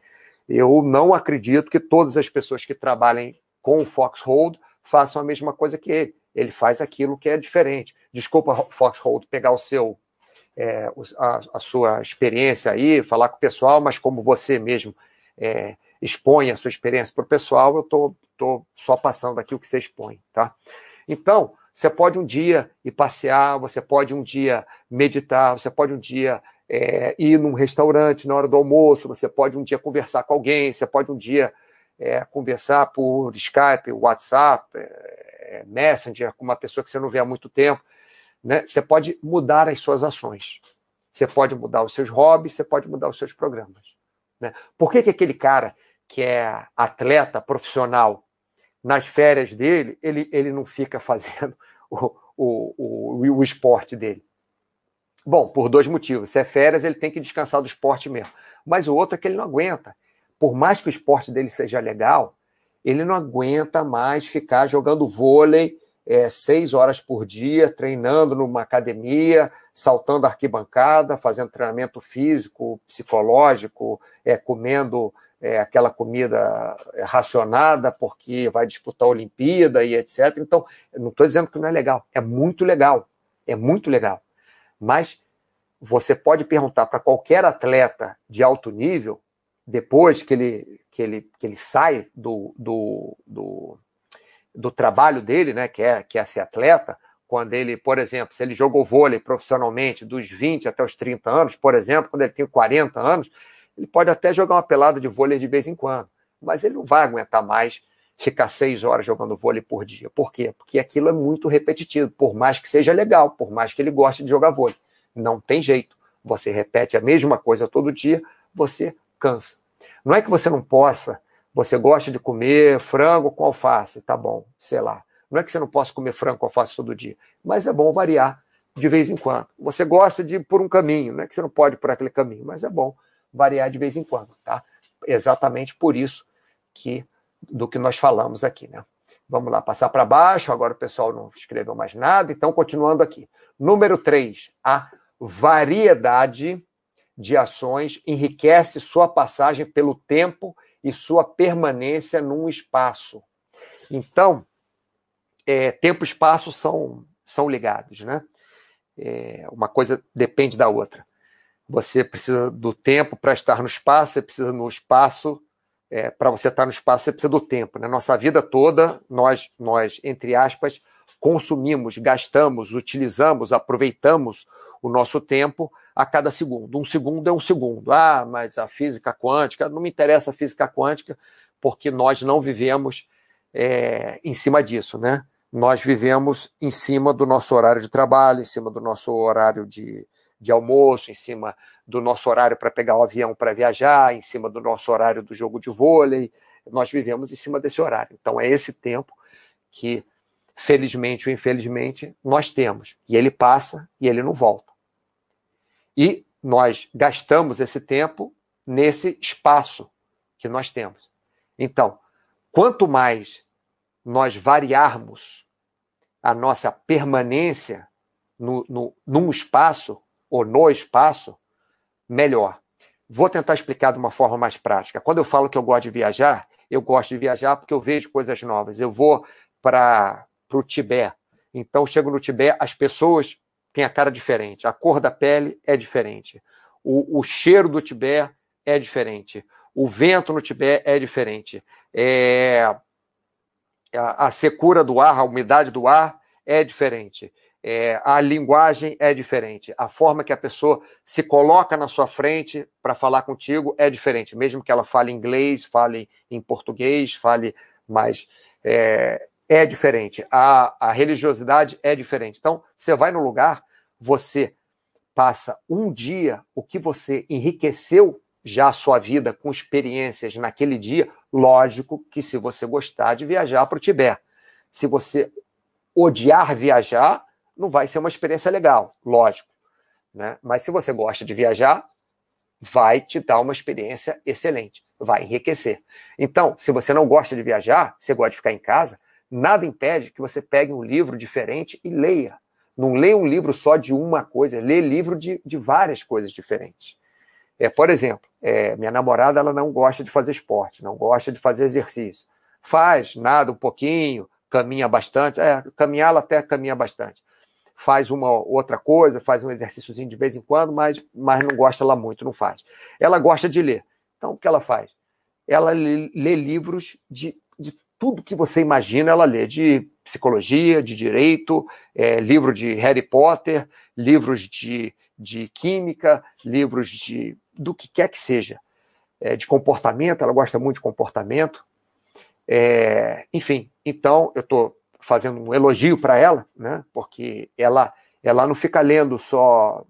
Eu não acredito que todas as pessoas que trabalhem com o Foxhold façam a mesma coisa que ele. Ele faz aquilo que é diferente. Desculpa, Foxhold, pegar o seu é, a, a, sua experiência aí, falar com o pessoal, mas como você mesmo é, expõe a sua experiência para o pessoal, eu estou tô, tô só passando aqui o que você expõe, tá? Então, você pode um dia ir passear, você pode um dia meditar, você pode um dia é, ir num restaurante na hora do almoço, você pode um dia conversar com alguém, você pode um dia é, conversar por Skype, WhatsApp, é, Messenger, com uma pessoa que você não vê há muito tempo. Né? Você pode mudar as suas ações. Você pode mudar os seus hobbies, você pode mudar os seus programas. Né? Por que, que aquele cara que é atleta profissional, nas férias dele, ele, ele não fica fazendo o, o, o, o esporte dele? Bom, por dois motivos. Se é férias, ele tem que descansar do esporte mesmo. Mas o outro é que ele não aguenta. Por mais que o esporte dele seja legal, ele não aguenta mais ficar jogando vôlei é, seis horas por dia, treinando numa academia, saltando arquibancada, fazendo treinamento físico, psicológico, é, comendo é, aquela comida racionada porque vai disputar a Olimpíada e etc. Então, não estou dizendo que não é legal, é muito legal, é muito legal. Mas você pode perguntar para qualquer atleta de alto nível, depois que ele, que ele, que ele sai do, do, do, do trabalho dele, né, que, é, que é ser atleta, quando ele, por exemplo, se ele jogou vôlei profissionalmente dos 20 até os 30 anos, por exemplo, quando ele tem 40 anos, ele pode até jogar uma pelada de vôlei de vez em quando, mas ele não vai aguentar mais ficar seis horas jogando vôlei por dia. Por quê? Porque aquilo é muito repetitivo, por mais que seja legal, por mais que ele goste de jogar vôlei. Não tem jeito. Você repete a mesma coisa todo dia, você cansa. Não é que você não possa, você gosta de comer frango com alface, tá bom, sei lá. Não é que você não possa comer frango com alface todo dia, mas é bom variar de vez em quando. Você gosta de ir por um caminho, não é que você não pode ir por aquele caminho, mas é bom variar de vez em quando, tá? Exatamente por isso que do que nós falamos aqui, né? Vamos lá, passar para baixo. Agora o pessoal não escreveu mais nada, então continuando aqui. Número 3, a variedade de ações enriquece sua passagem pelo tempo e sua permanência num espaço. Então, é, tempo e espaço são, são ligados, né? É, uma coisa depende da outra. Você precisa do tempo para estar no espaço, você precisa no espaço é, para você estar no espaço, você precisa do tempo. Né? Nossa vida toda, nós, nós, entre aspas, consumimos, gastamos, utilizamos, aproveitamos o nosso tempo a cada segundo. Um segundo é um segundo. Ah, mas a física quântica, não me interessa a física quântica, porque nós não vivemos é, em cima disso, né? Nós vivemos em cima do nosso horário de trabalho, em cima do nosso horário de, de almoço, em cima do nosso horário para pegar o avião para viajar, em cima do nosso horário do jogo de vôlei. Nós vivemos em cima desse horário. Então é esse tempo que, felizmente ou infelizmente, nós temos. E ele passa e ele não volta. E nós gastamos esse tempo nesse espaço que nós temos. Então, quanto mais nós variarmos a nossa permanência no, no, num espaço, ou no espaço, melhor. Vou tentar explicar de uma forma mais prática. Quando eu falo que eu gosto de viajar, eu gosto de viajar porque eu vejo coisas novas. Eu vou para o Tibete. Então, chego no Tibete, as pessoas têm a cara diferente, a cor da pele é diferente, o, o cheiro do Tibete é diferente, o vento no Tibete é diferente, é, a, a secura do ar, a umidade do ar é diferente é, a linguagem é diferente, a forma que a pessoa se coloca na sua frente para falar contigo é diferente, mesmo que ela fale inglês, fale em português, fale mais. É, é diferente, a, a religiosidade é diferente. Então, você vai no lugar, você passa um dia, o que você enriqueceu já a sua vida com experiências naquele dia, Lógico que se você gostar de viajar para o Tibete, se você odiar viajar, não vai ser uma experiência legal, lógico. Né? Mas se você gosta de viajar, vai te dar uma experiência excelente, vai enriquecer. Então, se você não gosta de viajar, você gosta de ficar em casa, nada impede que você pegue um livro diferente e leia. Não leia um livro só de uma coisa, lê livro de, de várias coisas diferentes. É, por exemplo, é, minha namorada ela não gosta de fazer esporte, não gosta de fazer exercício. Faz, nada um pouquinho, caminha bastante. É, caminhar ela até caminha bastante. Faz uma outra coisa, faz um exercíciozinho de vez em quando, mas, mas não gosta lá muito, não faz. Ela gosta de ler. Então, o que ela faz? Ela lê, lê livros de, de tudo que você imagina, ela lê, de psicologia, de direito, é, livro de Harry Potter, livros de, de química, livros de do que quer que seja, é, de comportamento, ela gosta muito de comportamento. É, enfim, então eu estou fazendo um elogio para ela, né, porque ela, ela não fica lendo só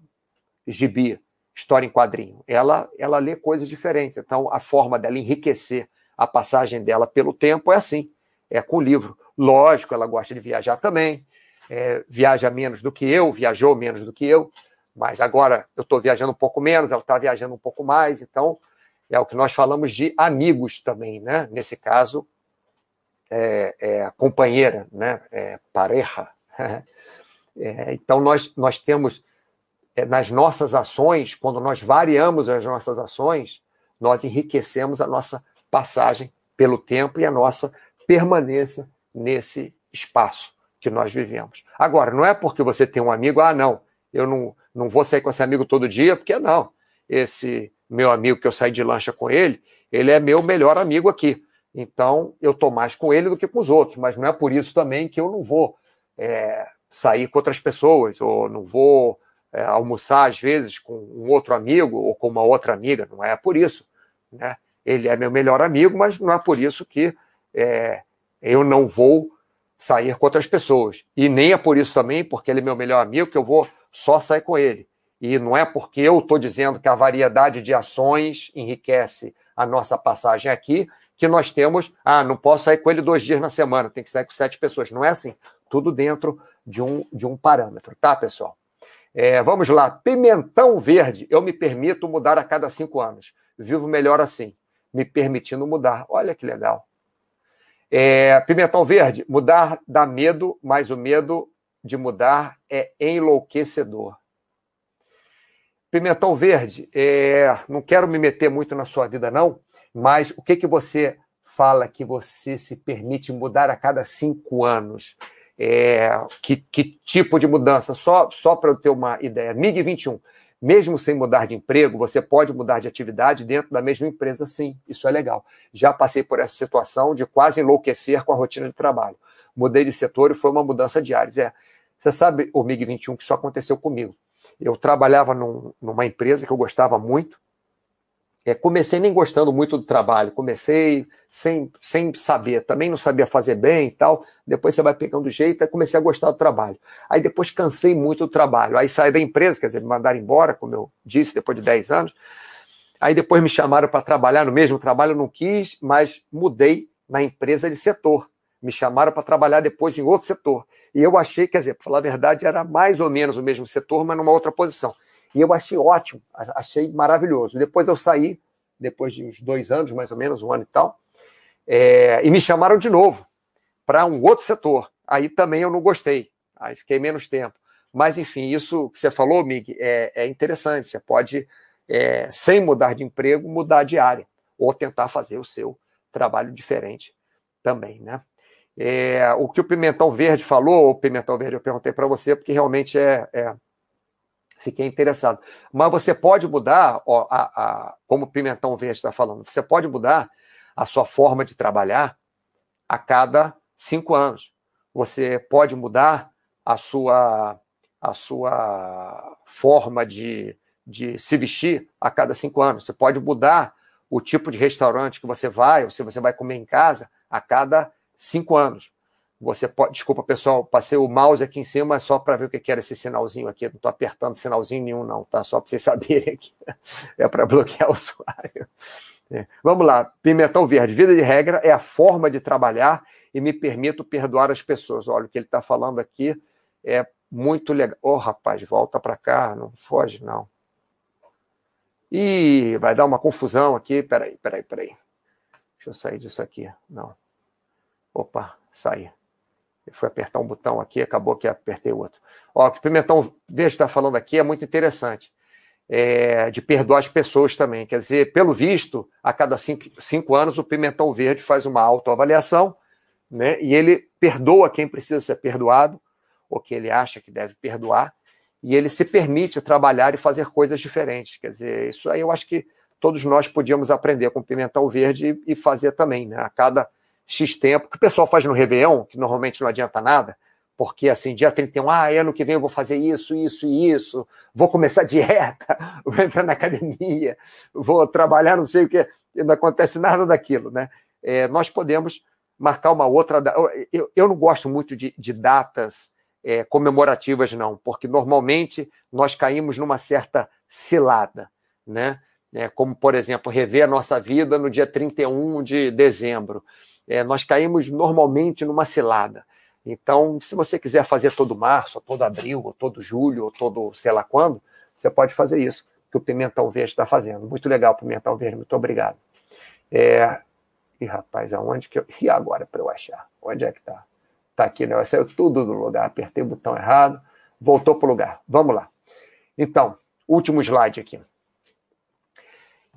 gibi, história em quadrinho, ela, ela lê coisas diferentes. Então a forma dela enriquecer a passagem dela pelo tempo é assim, é com livro. Lógico, ela gosta de viajar também, é, viaja menos do que eu, viajou menos do que eu, mas agora eu estou viajando um pouco menos, ela está viajando um pouco mais, então é o que nós falamos de amigos também, né? Nesse caso, é, é companheira, né? É, pareja. É, então nós, nós temos é, nas nossas ações, quando nós variamos as nossas ações, nós enriquecemos a nossa passagem pelo tempo e a nossa permanência nesse espaço que nós vivemos. Agora, não é porque você tem um amigo, ah, não, eu não, não vou sair com esse amigo todo dia, porque não. Esse meu amigo que eu saí de lancha com ele, ele é meu melhor amigo aqui. Então, eu estou mais com ele do que com os outros, mas não é por isso também que eu não vou é, sair com outras pessoas, ou não vou é, almoçar, às vezes, com um outro amigo ou com uma outra amiga. Não é por isso. Né? Ele é meu melhor amigo, mas não é por isso que é, eu não vou sair com outras pessoas. E nem é por isso também, porque ele é meu melhor amigo, que eu vou só sai com ele. E não é porque eu estou dizendo que a variedade de ações enriquece a nossa passagem aqui, que nós temos, ah, não posso sair com ele dois dias na semana, tem que sair com sete pessoas. Não é assim. Tudo dentro de um, de um parâmetro, tá, pessoal? É, vamos lá. Pimentão verde. Eu me permito mudar a cada cinco anos. Vivo melhor assim, me permitindo mudar. Olha que legal. É, pimentão verde. Mudar dá medo, mas o medo de mudar é enlouquecedor. Pimentão Verde, é, não quero me meter muito na sua vida, não, mas o que, que você fala que você se permite mudar a cada cinco anos? É, que, que, tipo de mudança? Só, só para eu ter uma ideia. MIG 21. Mesmo sem mudar de emprego, você pode mudar de atividade dentro da mesma empresa, sim. Isso é legal. Já passei por essa situação de quase enlouquecer com a rotina de trabalho. Mudei de setor e foi uma mudança de áreas. É, você sabe, o MiG-21, que isso aconteceu comigo. Eu trabalhava num, numa empresa que eu gostava muito. É, comecei nem gostando muito do trabalho, comecei sem, sem saber, também não sabia fazer bem e tal. Depois você vai pegando jeito, aí comecei a gostar do trabalho. Aí depois cansei muito do trabalho. Aí saí da empresa, quer dizer, me mandaram embora, como eu disse, depois de 10 anos. Aí depois me chamaram para trabalhar no mesmo trabalho, eu não quis, mas mudei na empresa de setor. Me chamaram para trabalhar depois em outro setor. E eu achei, quer dizer, para falar a verdade, era mais ou menos o mesmo setor, mas numa outra posição. E eu achei ótimo, achei maravilhoso. Depois eu saí, depois de uns dois anos, mais ou menos, um ano e tal, é, e me chamaram de novo para um outro setor. Aí também eu não gostei, aí fiquei menos tempo. Mas, enfim, isso que você falou, Mig, é, é interessante. Você pode, é, sem mudar de emprego, mudar de área, ou tentar fazer o seu trabalho diferente também, né? É, o que o Pimentão Verde falou, o Pimentão Verde eu perguntei para você, porque realmente é, é, Fiquei interessado. Mas você pode mudar, ó, a, a, como o Pimentão Verde está falando, você pode mudar a sua forma de trabalhar a cada cinco anos. Você pode mudar a sua, a sua forma de, de se vestir a cada cinco anos. Você pode mudar o tipo de restaurante que você vai, ou se você vai comer em casa, a cada cinco anos. Você pode, desculpa pessoal, passei o mouse aqui em cima só para ver o que era esse sinalzinho aqui. Não estou apertando sinalzinho nenhum, não, tá? Só para vocês saberem que é para bloquear o usuário. É. Vamos lá, pimentão verde. Vida de regra é a forma de trabalhar e me permito perdoar as pessoas. Olha, o que ele está falando aqui é muito legal. Ô, oh, rapaz, volta para cá, não foge, não. Ih, vai dar uma confusão aqui. Peraí, peraí, peraí. Deixa eu sair disso aqui. Não. Opa, saí. Eu fui apertar um botão aqui, acabou que apertei o outro. Ó, o que o Pimentão Verde está falando aqui é muito interessante. É, de perdoar as pessoas também. Quer dizer, pelo visto, a cada cinco, cinco anos o Pimentão Verde faz uma autoavaliação né, e ele perdoa quem precisa ser perdoado, ou que ele acha que deve perdoar, e ele se permite trabalhar e fazer coisas diferentes. Quer dizer, isso aí eu acho que todos nós podíamos aprender com Pimentão Verde e fazer também, né? A cada X tempo, que o pessoal faz no Réveillon, que normalmente não adianta nada, porque assim, dia 31, ah, ano que vem eu vou fazer isso, isso e isso, vou começar dieta, vou entrar na academia, vou trabalhar, não sei o que, não acontece nada daquilo, né? É, nós podemos marcar uma outra. Eu, eu não gosto muito de, de datas é, comemorativas, não, porque normalmente nós caímos numa certa cilada, né? É, como, por exemplo, rever a nossa vida no dia 31 de dezembro. É, nós caímos normalmente numa cilada. Então, se você quiser fazer todo março, ou todo abril, ou todo julho, ou todo sei lá quando, você pode fazer isso, que o Pimentão Verde está fazendo. Muito legal, Pimentão Verde, muito obrigado. É... E rapaz, aonde que eu. E agora para eu achar? Onde é que está? Está aqui, né? Saiu tudo do lugar. Apertei o botão errado, voltou para o lugar. Vamos lá. Então, último slide aqui.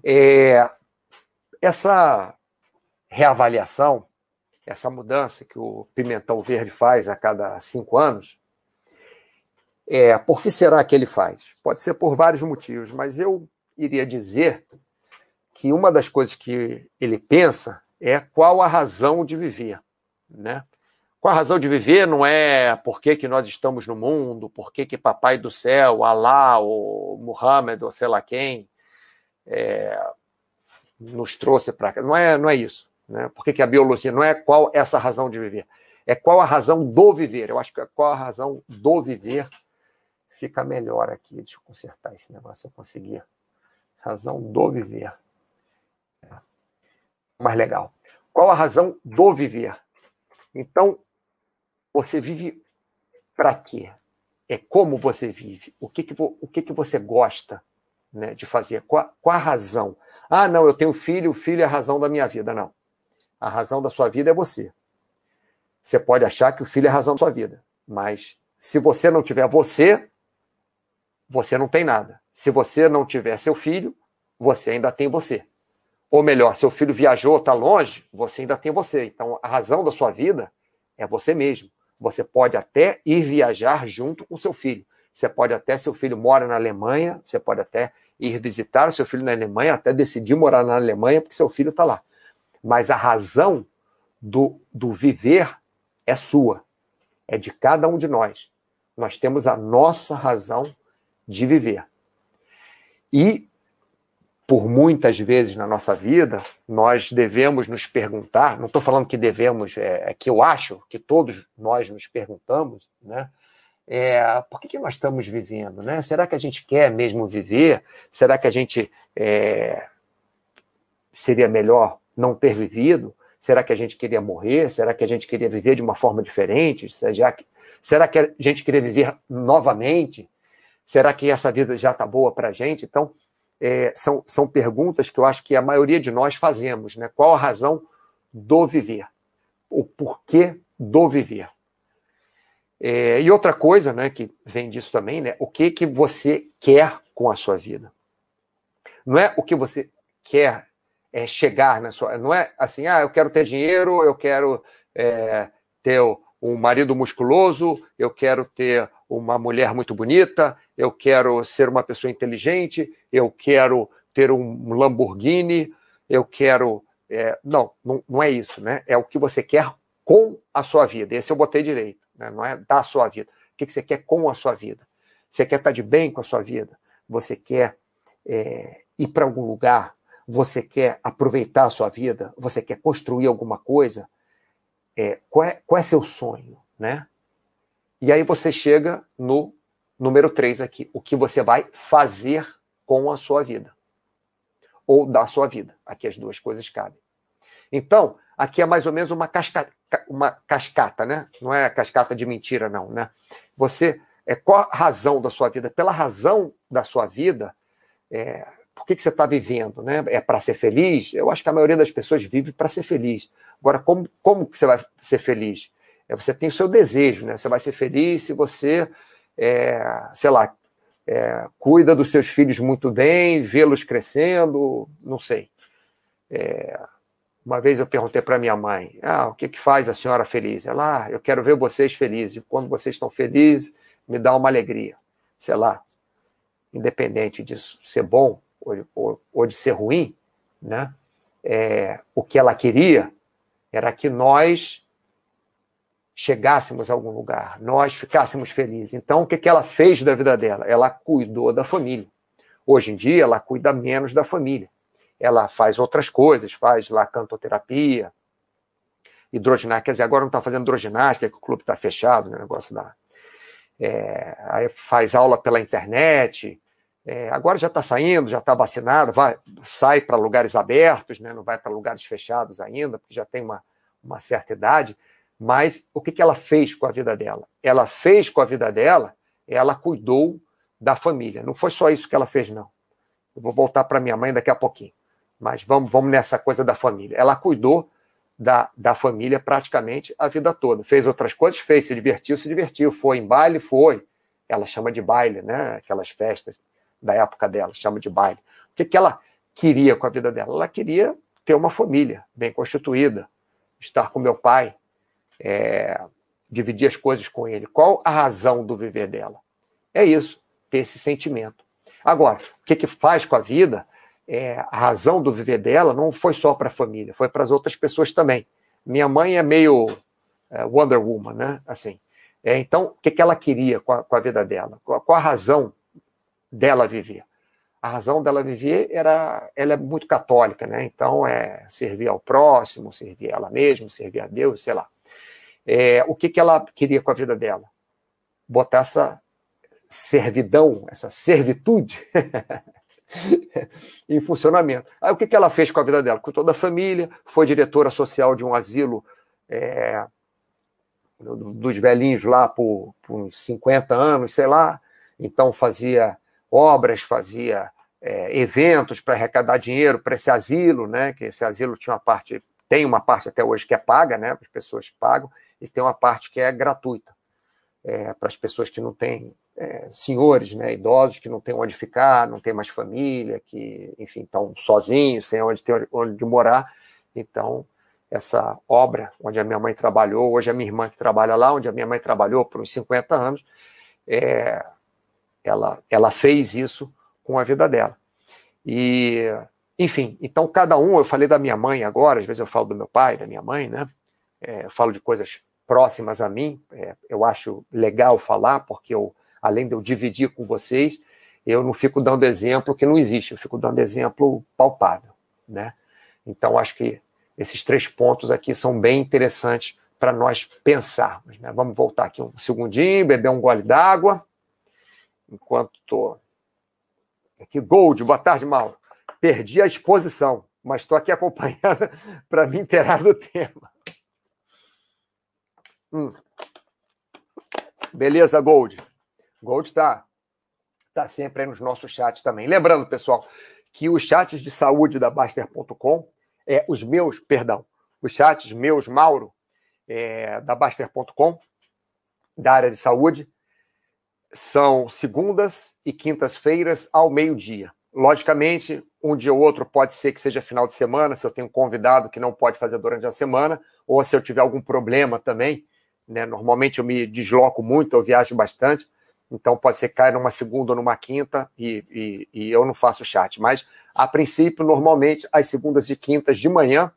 É, essa reavaliação, essa mudança que o Pimentão Verde faz a cada cinco anos, é, por que será que ele faz? Pode ser por vários motivos, mas eu iria dizer que uma das coisas que ele pensa é qual a razão de viver, né? com a razão de viver não é por que, que nós estamos no mundo, por que, que Papai do Céu, Alá, ou Muhammad, ou sei lá quem, é, nos trouxe para cá. Não é, não é isso. Né? Por que, que a biologia não é qual essa razão de viver? É qual a razão do viver. Eu acho que é qual a razão do viver fica melhor aqui. Deixa eu consertar esse negócio se eu conseguir. Razão do viver. É. Mais legal. Qual a razão do viver? Então, você vive para quê? É como você vive. O que, que, o que, que você gosta né, de fazer? Qual, qual a razão? Ah, não, eu tenho filho, o filho é a razão da minha vida. Não. A razão da sua vida é você. Você pode achar que o filho é a razão da sua vida, mas se você não tiver você, você não tem nada. Se você não tiver seu filho, você ainda tem você. Ou melhor, seu filho viajou, está longe, você ainda tem você. Então, a razão da sua vida é você mesmo. Você pode até ir viajar junto com seu filho. Você pode até, seu filho mora na Alemanha, você pode até ir visitar seu filho na Alemanha, até decidir morar na Alemanha, porque seu filho está lá. Mas a razão do, do viver é sua, é de cada um de nós. Nós temos a nossa razão de viver. E por muitas vezes na nossa vida, nós devemos nos perguntar, não estou falando que devemos, é, é, que eu acho que todos nós nos perguntamos, né? É, por que, que nós estamos vivendo? Né? Será que a gente quer mesmo viver? Será que a gente é, seria melhor não ter vivido? Será que a gente queria morrer? Será que a gente queria viver de uma forma diferente? Será que a gente queria viver novamente? Será que essa vida já está boa para a gente? Então, é, são, são perguntas que eu acho que a maioria de nós fazemos. Né? Qual a razão do viver? O porquê do viver? É, e outra coisa né, que vem disso também, né, o que, que você quer com a sua vida? Não é o que você quer é, chegar na sua. Não é assim, ah, eu quero ter dinheiro, eu quero é, ter um marido musculoso, eu quero ter uma mulher muito bonita, eu quero ser uma pessoa inteligente, eu quero ter um Lamborghini, eu quero. É, não, não, não é isso, né? É o que você quer com a sua vida. Esse eu botei direito, né? não é da sua vida. O que você quer com a sua vida? Você quer estar de bem com a sua vida? Você quer é, ir para algum lugar? Você quer aproveitar a sua vida? Você quer construir alguma coisa? É, qual, é, qual é seu sonho, né? E aí você chega no número 3 aqui, o que você vai fazer com a sua vida. ou da sua vida. Aqui as duas coisas cabem. Então, aqui é mais ou menos uma, casca, uma cascata, né? Não é cascata de mentira, não, né? Você, é, qual a razão da sua vida? Pela razão da sua vida, é, por que, que você está vivendo, né? É para ser feliz? Eu acho que a maioria das pessoas vive para ser feliz. Agora, como, como você vai ser feliz? É, você tem o seu desejo, né? Você vai ser feliz se você, é, sei lá, é, cuida dos seus filhos muito bem, vê-los crescendo, não sei. É, uma vez eu perguntei para minha mãe, ah, o que, que faz a senhora feliz? Ela, ah, eu quero ver vocês felizes. Quando vocês estão felizes, me dá uma alegria. Sei lá, independente disso ser bom ou, ou, de ser ruim, né? É, o que ela queria era que nós chegássemos a algum lugar, nós ficássemos felizes. Então, o que, que ela fez da vida dela? Ela cuidou da família. Hoje em dia, ela cuida menos da família. Ela faz outras coisas, faz lá cantoterapia, hidroginástica. Quer dizer, agora não está fazendo hidroginástica, que o clube está fechado, né, negócio da. É, aí faz aula pela internet. É, agora já está saindo, já está vacinado, vai, sai para lugares abertos, né, não vai para lugares fechados ainda, porque já tem uma, uma certa idade mas o que, que ela fez com a vida dela? Ela fez com a vida dela, ela cuidou da família. Não foi só isso que ela fez, não. Eu vou voltar para minha mãe daqui a pouquinho. Mas vamos, vamos nessa coisa da família. Ela cuidou da, da família praticamente a vida toda. Fez outras coisas, fez, se divertiu, se divertiu. Foi em baile, foi. Ela chama de baile, né? Aquelas festas da época dela, chama de baile. O que, que ela queria com a vida dela? Ela queria ter uma família bem constituída, estar com meu pai, é, dividir as coisas com ele. Qual a razão do viver dela? É isso, ter esse sentimento. Agora, o que, que faz com a vida? É, a razão do viver dela não foi só para a família, foi para as outras pessoas também. Minha mãe é meio é, Wonder Woman, né? Assim. É, então, o que, que ela queria com a, com a vida dela? Qual, qual, a razão dela viver? A razão dela viver era, ela é muito católica, né? Então é servir ao próximo, servir ela mesma, servir a Deus, sei lá. É, o que, que ela queria com a vida dela? Botar essa servidão, essa servitude em funcionamento. Aí o que, que ela fez com a vida dela? Com toda a família, foi diretora social de um asilo é, dos velhinhos lá por, por 50 anos, sei lá. Então fazia obras, fazia é, eventos para arrecadar dinheiro para esse asilo, né? Que esse asilo tinha uma parte, tem uma parte até hoje que é paga, né? As pessoas pagam e tem uma parte que é gratuita é, para as pessoas que não têm é, senhores, né, idosos que não têm onde ficar, não têm mais família, que, enfim, estão sozinhos, sem onde ter onde morar. Então, essa obra, onde a minha mãe trabalhou, hoje a minha irmã que trabalha lá, onde a minha mãe trabalhou por uns 50 anos, é, ela, ela fez isso com a vida dela. E, enfim, então cada um, eu falei da minha mãe agora, às vezes eu falo do meu pai, da minha mãe, né? É, falo de coisas próximas a mim, é, eu acho legal falar, porque eu, além de eu dividir com vocês, eu não fico dando exemplo que não existe, eu fico dando exemplo palpável, né? Então, acho que esses três pontos aqui são bem interessantes para nós pensarmos. Né? Vamos voltar aqui um segundinho, beber um gole d'água, enquanto. Aqui, Gold, boa tarde, Mauro. Perdi a exposição, mas estou aqui acompanhando para me inteirar do tema. Hum. Beleza, Gold. Gold está tá sempre aí nos nossos chats também. Lembrando, pessoal, que os chats de saúde da Baster.com, é, os meus, perdão, os chats meus, Mauro, é, da Baster.com, da área de saúde, são segundas e quintas-feiras ao meio-dia. Logicamente, um dia ou outro pode ser que seja final de semana, se eu tenho um convidado que não pode fazer durante a semana, ou se eu tiver algum problema também, né? Normalmente eu me desloco muito, eu viajo bastante, então pode ser que caia numa segunda ou numa quinta e, e, e eu não faço chat. Mas, a princípio, normalmente, às segundas e quintas de manhã,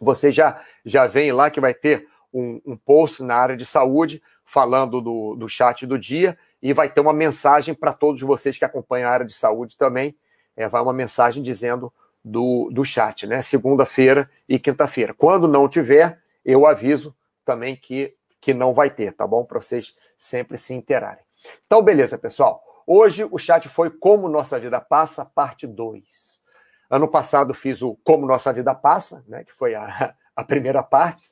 você já, já vem lá que vai ter um, um post na área de saúde falando do, do chat do dia e vai ter uma mensagem para todos vocês que acompanham a área de saúde também. É, vai uma mensagem dizendo do, do chat, né? Segunda-feira e quinta-feira. Quando não tiver, eu aviso também que, que não vai ter, tá bom? Para vocês sempre se interarem. Então, beleza, pessoal. Hoje o chat foi Como Nossa Vida Passa, parte 2. Ano passado fiz o Como Nossa Vida Passa, né, que foi a, a primeira parte.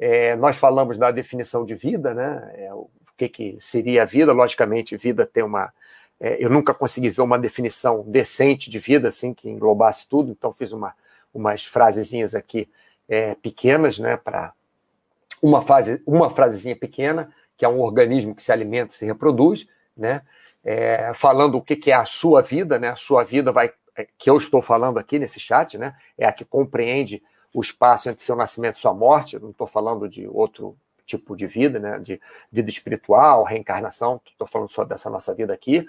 É, nós falamos da definição de vida, né, é, o que, que seria a vida. Logicamente, vida tem uma. É, eu nunca consegui ver uma definição decente de vida, assim, que englobasse tudo, então fiz uma, umas frasezinhas aqui é, pequenas, né, para uma, fase, uma frasezinha pequena, que é um organismo que se alimenta, se reproduz, né, é, falando o que, que é a sua vida, né, a sua vida vai é, que eu estou falando aqui nesse chat, né, é a que compreende o espaço entre seu nascimento e sua morte. Não estou falando de outro tipo de vida, né, de vida espiritual, reencarnação. Estou falando só dessa nossa vida aqui.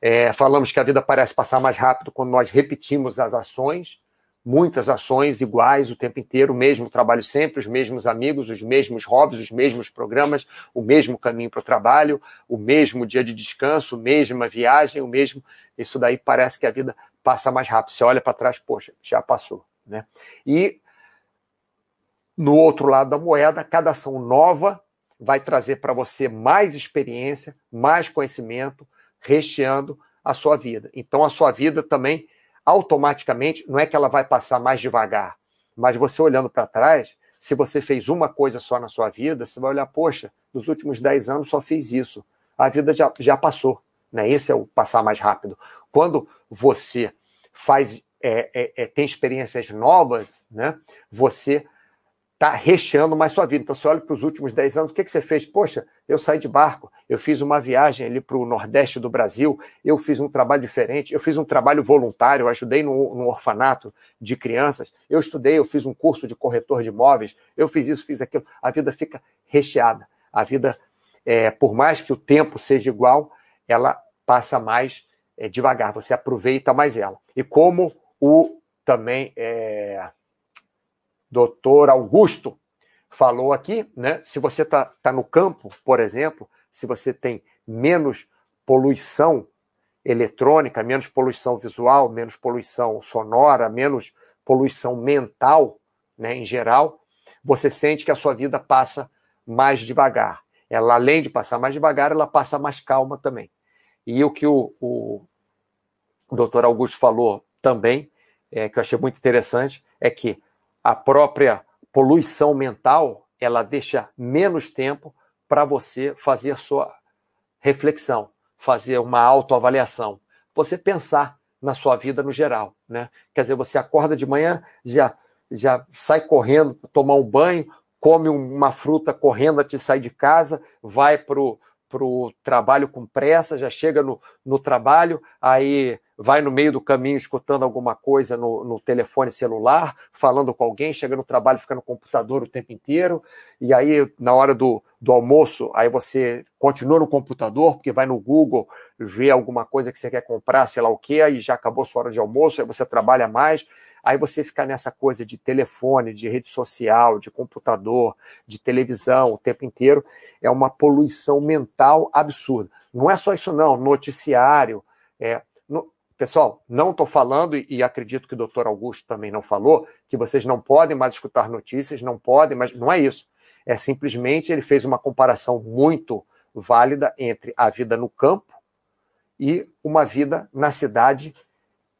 É, falamos que a vida parece passar mais rápido quando nós repetimos as ações, muitas ações iguais o tempo inteiro, o mesmo trabalho sempre, os mesmos amigos, os mesmos hobbies, os mesmos programas, o mesmo caminho para o trabalho, o mesmo dia de descanso, mesma viagem, o mesmo. Isso daí parece que a vida passa mais rápido. Você olha para trás, poxa, já passou. Né? E no outro lado da moeda, cada ação nova vai trazer para você mais experiência, mais conhecimento, recheando a sua vida. Então, a sua vida também, automaticamente, não é que ela vai passar mais devagar, mas você olhando para trás, se você fez uma coisa só na sua vida, você vai olhar, poxa, nos últimos 10 anos só fiz isso. A vida já, já passou. Né? Esse é o passar mais rápido. Quando você faz é, é, é, tem experiências novas, né? Você está recheando mais sua vida. Então, você olha para os últimos 10 anos, o que, que você fez? Poxa, eu saí de barco, eu fiz uma viagem ali para o Nordeste do Brasil, eu fiz um trabalho diferente, eu fiz um trabalho voluntário, eu ajudei no, orfanato de crianças, eu estudei, eu fiz um curso de corretor de imóveis, eu fiz isso, fiz aquilo. A vida fica recheada. A vida, é, por mais que o tempo seja igual, ela passa mais é, devagar, você aproveita mais ela. E como o também é, doutor Augusto falou aqui, né? Se você está tá no campo, por exemplo, se você tem menos poluição eletrônica, menos poluição visual, menos poluição sonora, menos poluição mental, né, em geral, você sente que a sua vida passa mais devagar. Ela, além de passar mais devagar, ela passa mais calma também. E o que o, o doutor Augusto falou também, é, que eu achei muito interessante, é que a própria poluição mental ela deixa menos tempo para você fazer sua reflexão, fazer uma autoavaliação, você pensar na sua vida no geral, né? Quer dizer, você acorda de manhã, já já sai correndo tomar um banho, come uma fruta correndo antes de sair de casa, vai para o trabalho com pressa, já chega no, no trabalho, aí vai no meio do caminho escutando alguma coisa no, no, telefone celular, falando com alguém, chega no trabalho, fica no computador o tempo inteiro, e aí na hora do, do almoço, aí você continua no computador, porque vai no Google, vê alguma coisa que você quer comprar, sei lá o que, aí já acabou sua hora de almoço, aí você trabalha mais, aí você fica nessa coisa de telefone, de rede social, de computador, de televisão o tempo inteiro, é uma poluição mental absurda. Não é só isso não, noticiário, é, Pessoal, não estou falando, e acredito que o doutor Augusto também não falou, que vocês não podem mais escutar notícias, não podem, mas não é isso. É simplesmente ele fez uma comparação muito válida entre a vida no campo e uma vida na cidade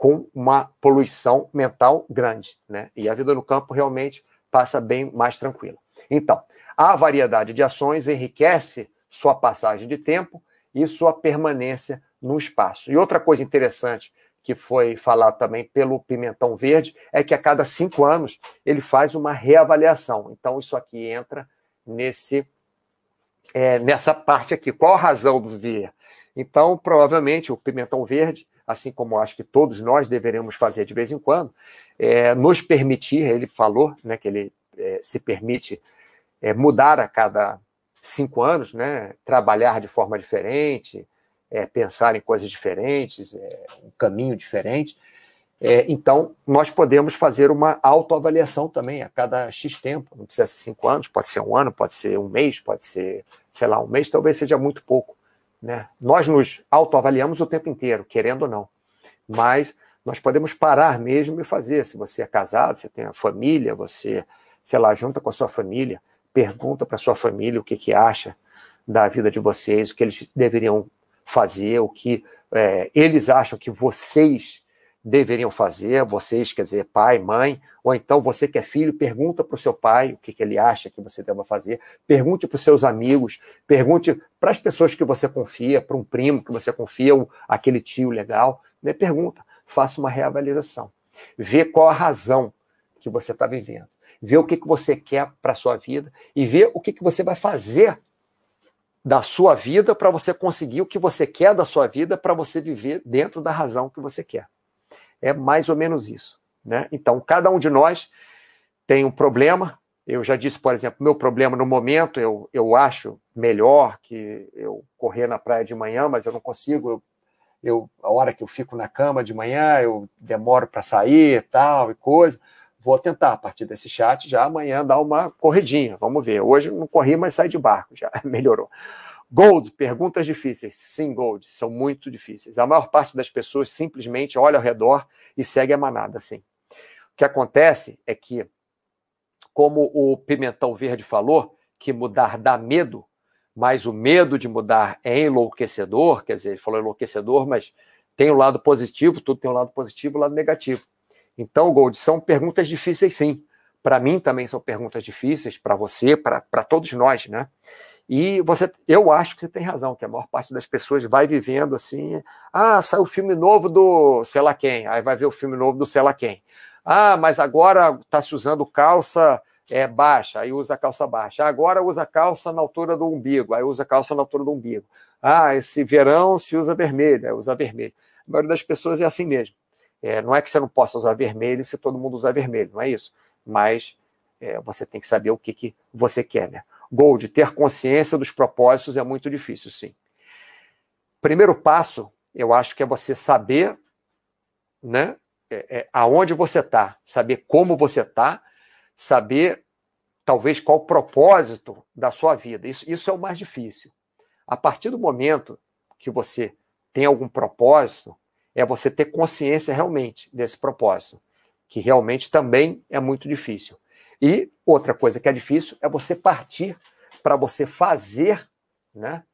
com uma poluição mental grande. Né? E a vida no campo realmente passa bem mais tranquila. Então, a variedade de ações enriquece sua passagem de tempo e sua permanência no espaço. E outra coisa interessante que foi falado também pelo Pimentão Verde é que a cada cinco anos ele faz uma reavaliação. Então, isso aqui entra nesse é, nessa parte aqui. Qual a razão do ver? Então, provavelmente, o Pimentão Verde, assim como acho que todos nós deveremos fazer de vez em quando, é, nos permitir, ele falou né, que ele é, se permite é, mudar a cada cinco anos, né, trabalhar de forma diferente, é, pensar em coisas diferentes, é, um caminho diferente. É, então, nós podemos fazer uma autoavaliação também a cada X tempo. Não precisa ser cinco anos, pode ser um ano, pode ser um mês, pode ser, sei lá, um mês, talvez seja muito pouco. Né? Nós nos autoavaliamos o tempo inteiro, querendo ou não. Mas nós podemos parar mesmo e fazer. Se você é casado, você tem a família, você, sei lá, junta com a sua família, pergunta para a sua família o que, que acha da vida de vocês, o que eles deveriam fazer, o que é, eles acham que vocês deveriam fazer, vocês, quer dizer, pai, mãe, ou então você que é filho, pergunta para o seu pai o que, que, ele acha que você deva fazer, pergunte para os seus amigos, pergunte para as pessoas que você confia, para um primo que você confia, um, aquele tio legal, né? pergunta, faça uma reavaliação, vê qual a razão que você está vivendo, vê o que, que você quer para a sua vida e vê o que, que você vai fazer da sua vida para você conseguir o que você quer da sua vida para você viver dentro da razão que você quer. É mais ou menos isso. Né? Então, cada um de nós tem um problema. Eu já disse, por exemplo, meu problema no momento, eu, eu acho melhor que eu correr na praia de manhã, mas eu não consigo. Eu, eu a hora que eu fico na cama de manhã, eu demoro para sair tal e coisa. Vou tentar, a partir desse chat, já amanhã dar uma corridinha. Vamos ver. Hoje não corri, mas saí de barco, já melhorou. Gold, perguntas difíceis. Sim, Gold, são muito difíceis. A maior parte das pessoas simplesmente olha ao redor e segue a manada, sim. O que acontece é que, como o Pimentão Verde falou, que mudar dá medo, mas o medo de mudar é enlouquecedor, quer dizer, ele falou enlouquecedor, mas tem o um lado positivo, tudo tem um lado positivo e um lado negativo. Então, Gold, são perguntas difíceis, sim. Para mim também são perguntas difíceis, para você, para todos nós, né? E você, eu acho que você tem razão, que a maior parte das pessoas vai vivendo assim, ah, saiu o filme novo do sei lá quem, aí vai ver o filme novo do sei lá quem. Ah, mas agora está se usando calça é, baixa, aí usa calça baixa. Agora usa calça na altura do umbigo, aí usa calça na altura do umbigo. Ah, esse verão se usa vermelho, aí usa vermelho. A maioria das pessoas é assim mesmo. É, não é que você não possa usar vermelho se todo mundo usar vermelho, não é isso. Mas é, você tem que saber o que, que você quer, né? Gold, ter consciência dos propósitos é muito difícil, sim. Primeiro passo, eu acho que é você saber, né, é, é, aonde você está, saber como você está, saber talvez qual o propósito da sua vida. Isso, isso é o mais difícil. A partir do momento que você tem algum propósito, é você ter consciência realmente desse propósito, que realmente também é muito difícil. E outra coisa que é difícil é você partir para você fazer, né?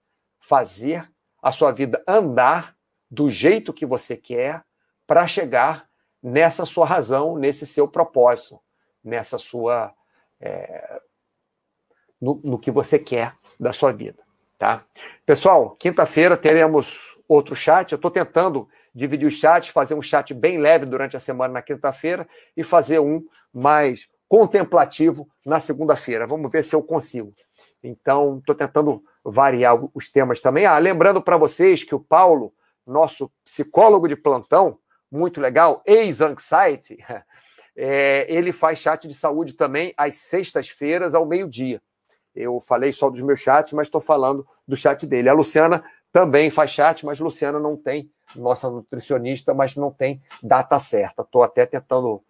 Fazer a sua vida andar do jeito que você quer para chegar nessa sua razão, nesse seu propósito, nessa sua é, no, no que você quer da sua vida, tá? Pessoal, quinta-feira teremos outro chat. Eu estou tentando dividir os chats, fazer um chat bem leve durante a semana na quinta-feira e fazer um mais contemplativo na segunda-feira. Vamos ver se eu consigo. Então, estou tentando variar os temas também. Ah, lembrando para vocês que o Paulo, nosso psicólogo de plantão, muito legal, ex-anxiety, é, ele faz chat de saúde também às sextas-feiras, ao meio-dia. Eu falei só dos meus chats, mas estou falando do chat dele. A Luciana também faz chat, mas Luciana não tem, nossa nutricionista, mas não tem data certa. Estou até tentando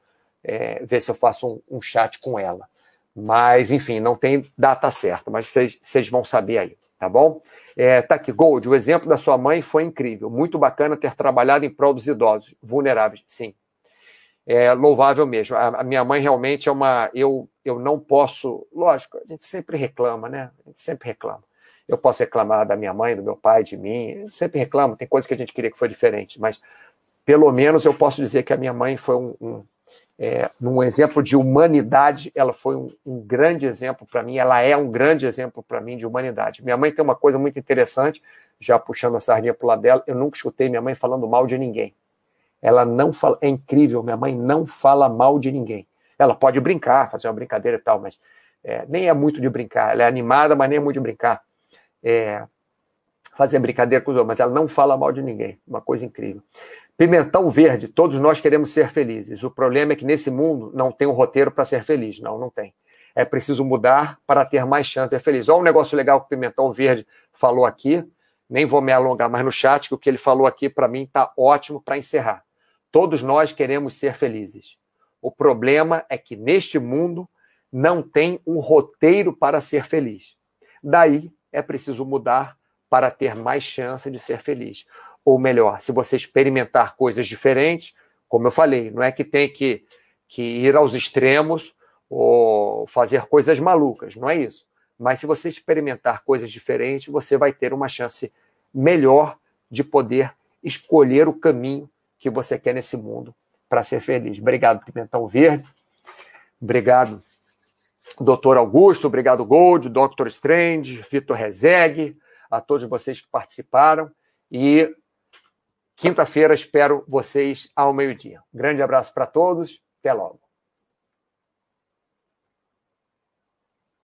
é, ver se eu faço um, um, chat com ela. Mas, enfim, não tem data certa, mas vocês vão saber aí, tá bom? É, tá aqui, Gold, o exemplo da sua mãe foi incrível. Muito bacana ter trabalhado em prol dos idosos, vulneráveis, sim. É louvável mesmo. A, a minha mãe realmente é uma. Eu, eu não posso. Lógico, a gente sempre reclama, né? A gente sempre reclama. Eu posso reclamar da minha mãe, do meu pai, de mim. sempre reclamo. Tem coisas que a gente queria que foi diferente, mas pelo menos eu posso dizer que a minha mãe foi um, um é, num exemplo de humanidade, ela foi um, um grande exemplo para mim, ela é um grande exemplo para mim de humanidade. Minha mãe tem uma coisa muito interessante, já puxando a sardinha para o lado dela, eu nunca escutei minha mãe falando mal de ninguém. Ela não fala, é incrível, minha mãe não fala mal de ninguém. Ela pode brincar, fazer uma brincadeira e tal, mas é, nem é muito de brincar. Ela é animada, mas nem é muito de brincar. É, fazer brincadeira com os outros, mas ela não fala mal de ninguém. Uma coisa incrível. Pimentão verde, todos nós queremos ser felizes. O problema é que nesse mundo não tem um roteiro para ser feliz. Não, não tem. É preciso mudar para ter mais chance de ser feliz. Olha um negócio legal que o Pimentão Verde falou aqui. Nem vou me alongar mais no chat, que o que ele falou aqui para mim está ótimo para encerrar. Todos nós queremos ser felizes. O problema é que neste mundo não tem um roteiro para ser feliz. Daí é preciso mudar para ter mais chance de ser feliz ou melhor, se você experimentar coisas diferentes, como eu falei, não é que tem que, que ir aos extremos ou fazer coisas malucas, não é isso. Mas se você experimentar coisas diferentes, você vai ter uma chance melhor de poder escolher o caminho que você quer nesse mundo para ser feliz. Obrigado, Pimentão Verde. Obrigado, Doutor Augusto. Obrigado, Gold, Dr. Strange, Vitor Rezegue, a todos vocês que participaram. E quinta-feira espero vocês ao meio-dia. Grande abraço para todos. Até logo.